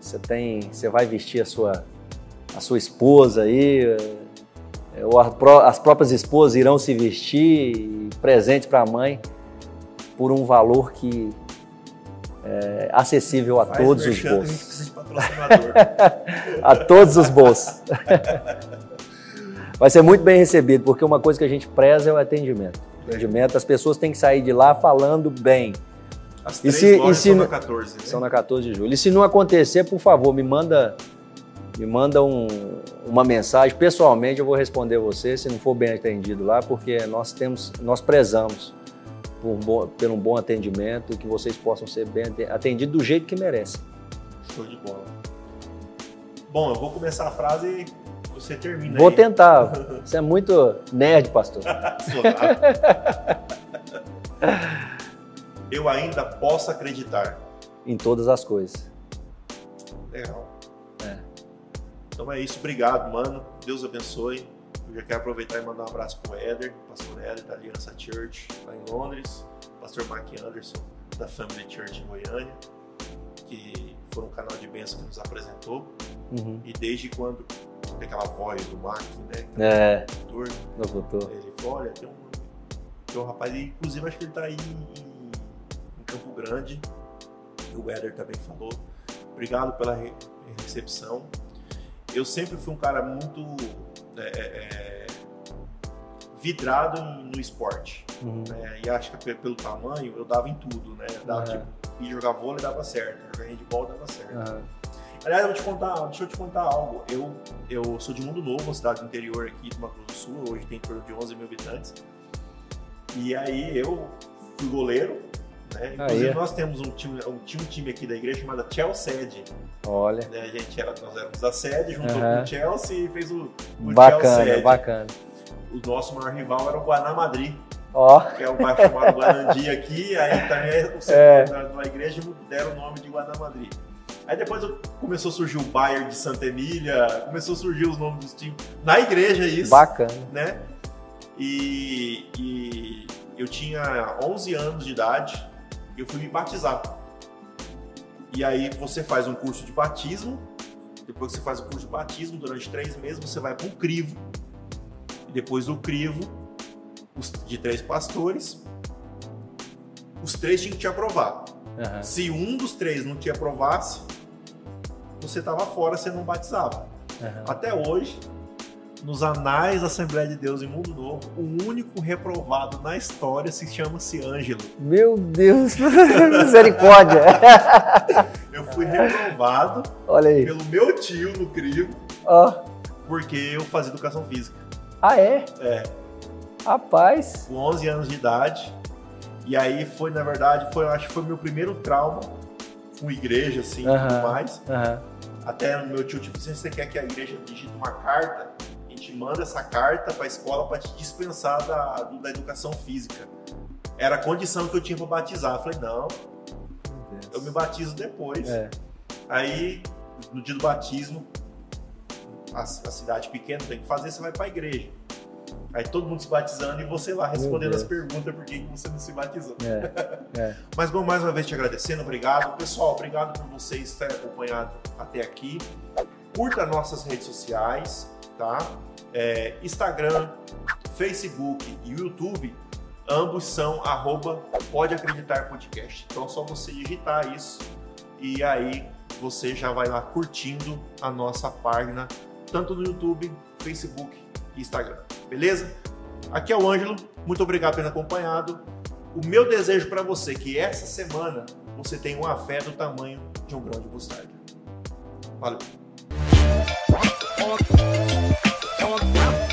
você tem, você vai vestir a sua, a sua esposa aí, ou as próprias esposas irão se vestir presente para a mãe por um valor que é acessível a Faz todos os bolsos. A, todos os bolsos. Vai ser muito bem recebido, porque uma coisa que a gente preza é o atendimento. atendimento, as pessoas têm que sair de lá falando bem. As três se, lojas se, são na 14, né? São na 14 de julho. E se não acontecer, por favor, me manda, me manda um, uma mensagem. Pessoalmente, eu vou responder você se não for bem atendido lá, porque nós temos, nós prezamos por um bom, um bom atendimento, que vocês possam ser bem atendidos do jeito que merecem. Show de bola. Bom, eu vou começar a frase e você termina. Vou aí. tentar. Você é muito nerd, pastor. eu ainda posso acreditar. Em todas as coisas. Legal. Então é isso. Obrigado, mano. Deus abençoe. Eu já quero aproveitar e mandar um abraço pro Éder, pastor Éder da Aliança Church, lá em Londres, pastor Mark Anderson, da Family Church em Goiânia, que foi um canal de bênção que nos apresentou. Uhum. E desde quando tem aquela voz do Mark, né? É. Nosso doutor. Ele falou, olha, tem um, tem um rapaz, inclusive acho que ele tá aí em Campo Grande, o Éder também falou. Obrigado pela recepção. Eu sempre fui um cara muito é, é, é, vidrado no esporte. Uhum. Né? E acho que pelo tamanho eu dava em tudo, né? Eu dava, uhum. tipo, jogar vôlei dava certo, jogar handball dava certo. Uhum. Aliás, eu vou te contar, deixa eu te contar algo. Eu, eu sou de Mundo Novo, uma cidade do interior aqui do Mato Grosso do Sul, hoje tem em torno de 11 mil habitantes. E aí eu fui goleiro, né? Inclusive, nós temos um time, um, um time aqui da igreja chamado Chelsea. Olha. Né? A gente era, nós éramos da sede, juntou uhum. com o Chelsea e fez o, o bacana, Chelsea. Bacana, O nosso maior rival era o Guaná Madrid. Oh. Que é o bairro chamado Guanandi aqui, aí também é o centro é. da igreja deram o nome de Guaná Madrid. Aí depois começou a surgir o Bayern de Santa Emília, começou a surgir os nomes dos times. Na igreja isso. Bacana. Né? E, e eu tinha 11 anos de idade, eu fui me batizar. E aí você faz um curso de batismo, depois que você faz o curso de batismo, durante três meses você vai para um crivo. E depois do crivo, de três pastores, os três tinham que te aprovar. Uhum. Se um dos três não te aprovasse, você estava fora, você não batizava. Uhum. Até hoje, nos anais da Assembleia de Deus em Mundo Novo, o único reprovado na história se chama-se Ângelo. Meu Deus, misericórdia! eu fui reprovado pelo meu tio no crivo, oh. porque eu fazia educação física. Ah, é? É. Rapaz. Com 11 anos de idade. E aí foi, na verdade, foi, acho que foi meu primeiro trauma com igreja, assim, e uh -huh. tudo mais. Uh -huh. Até o meu tio, tipo, você quer que a igreja digite uma carta, te manda essa carta para a escola para te dispensar da, da educação física. Era a condição que eu tinha para batizar. Eu falei, não, eu me batizo depois. É. Aí, no dia do batismo, a, a, cidade pequena tem que fazer, você vai para a igreja. Aí todo mundo se batizando e você lá respondendo as perguntas por que você não se batizou. É, é. Mas bom, mais uma vez te agradecendo, obrigado. Pessoal, obrigado por vocês terem acompanhado até aqui. Curta nossas redes sociais, tá? É, Instagram, Facebook e YouTube, ambos são arroba pode acreditar podcast. Então é só você digitar isso e aí você já vai lá curtindo a nossa página, tanto no YouTube, Facebook e Instagram. Beleza? Aqui é o Ângelo, muito obrigado por ter acompanhado. O meu desejo para você é que essa semana você tenha uma fé do tamanho de um grão de mostarda. Valeu! Thank you.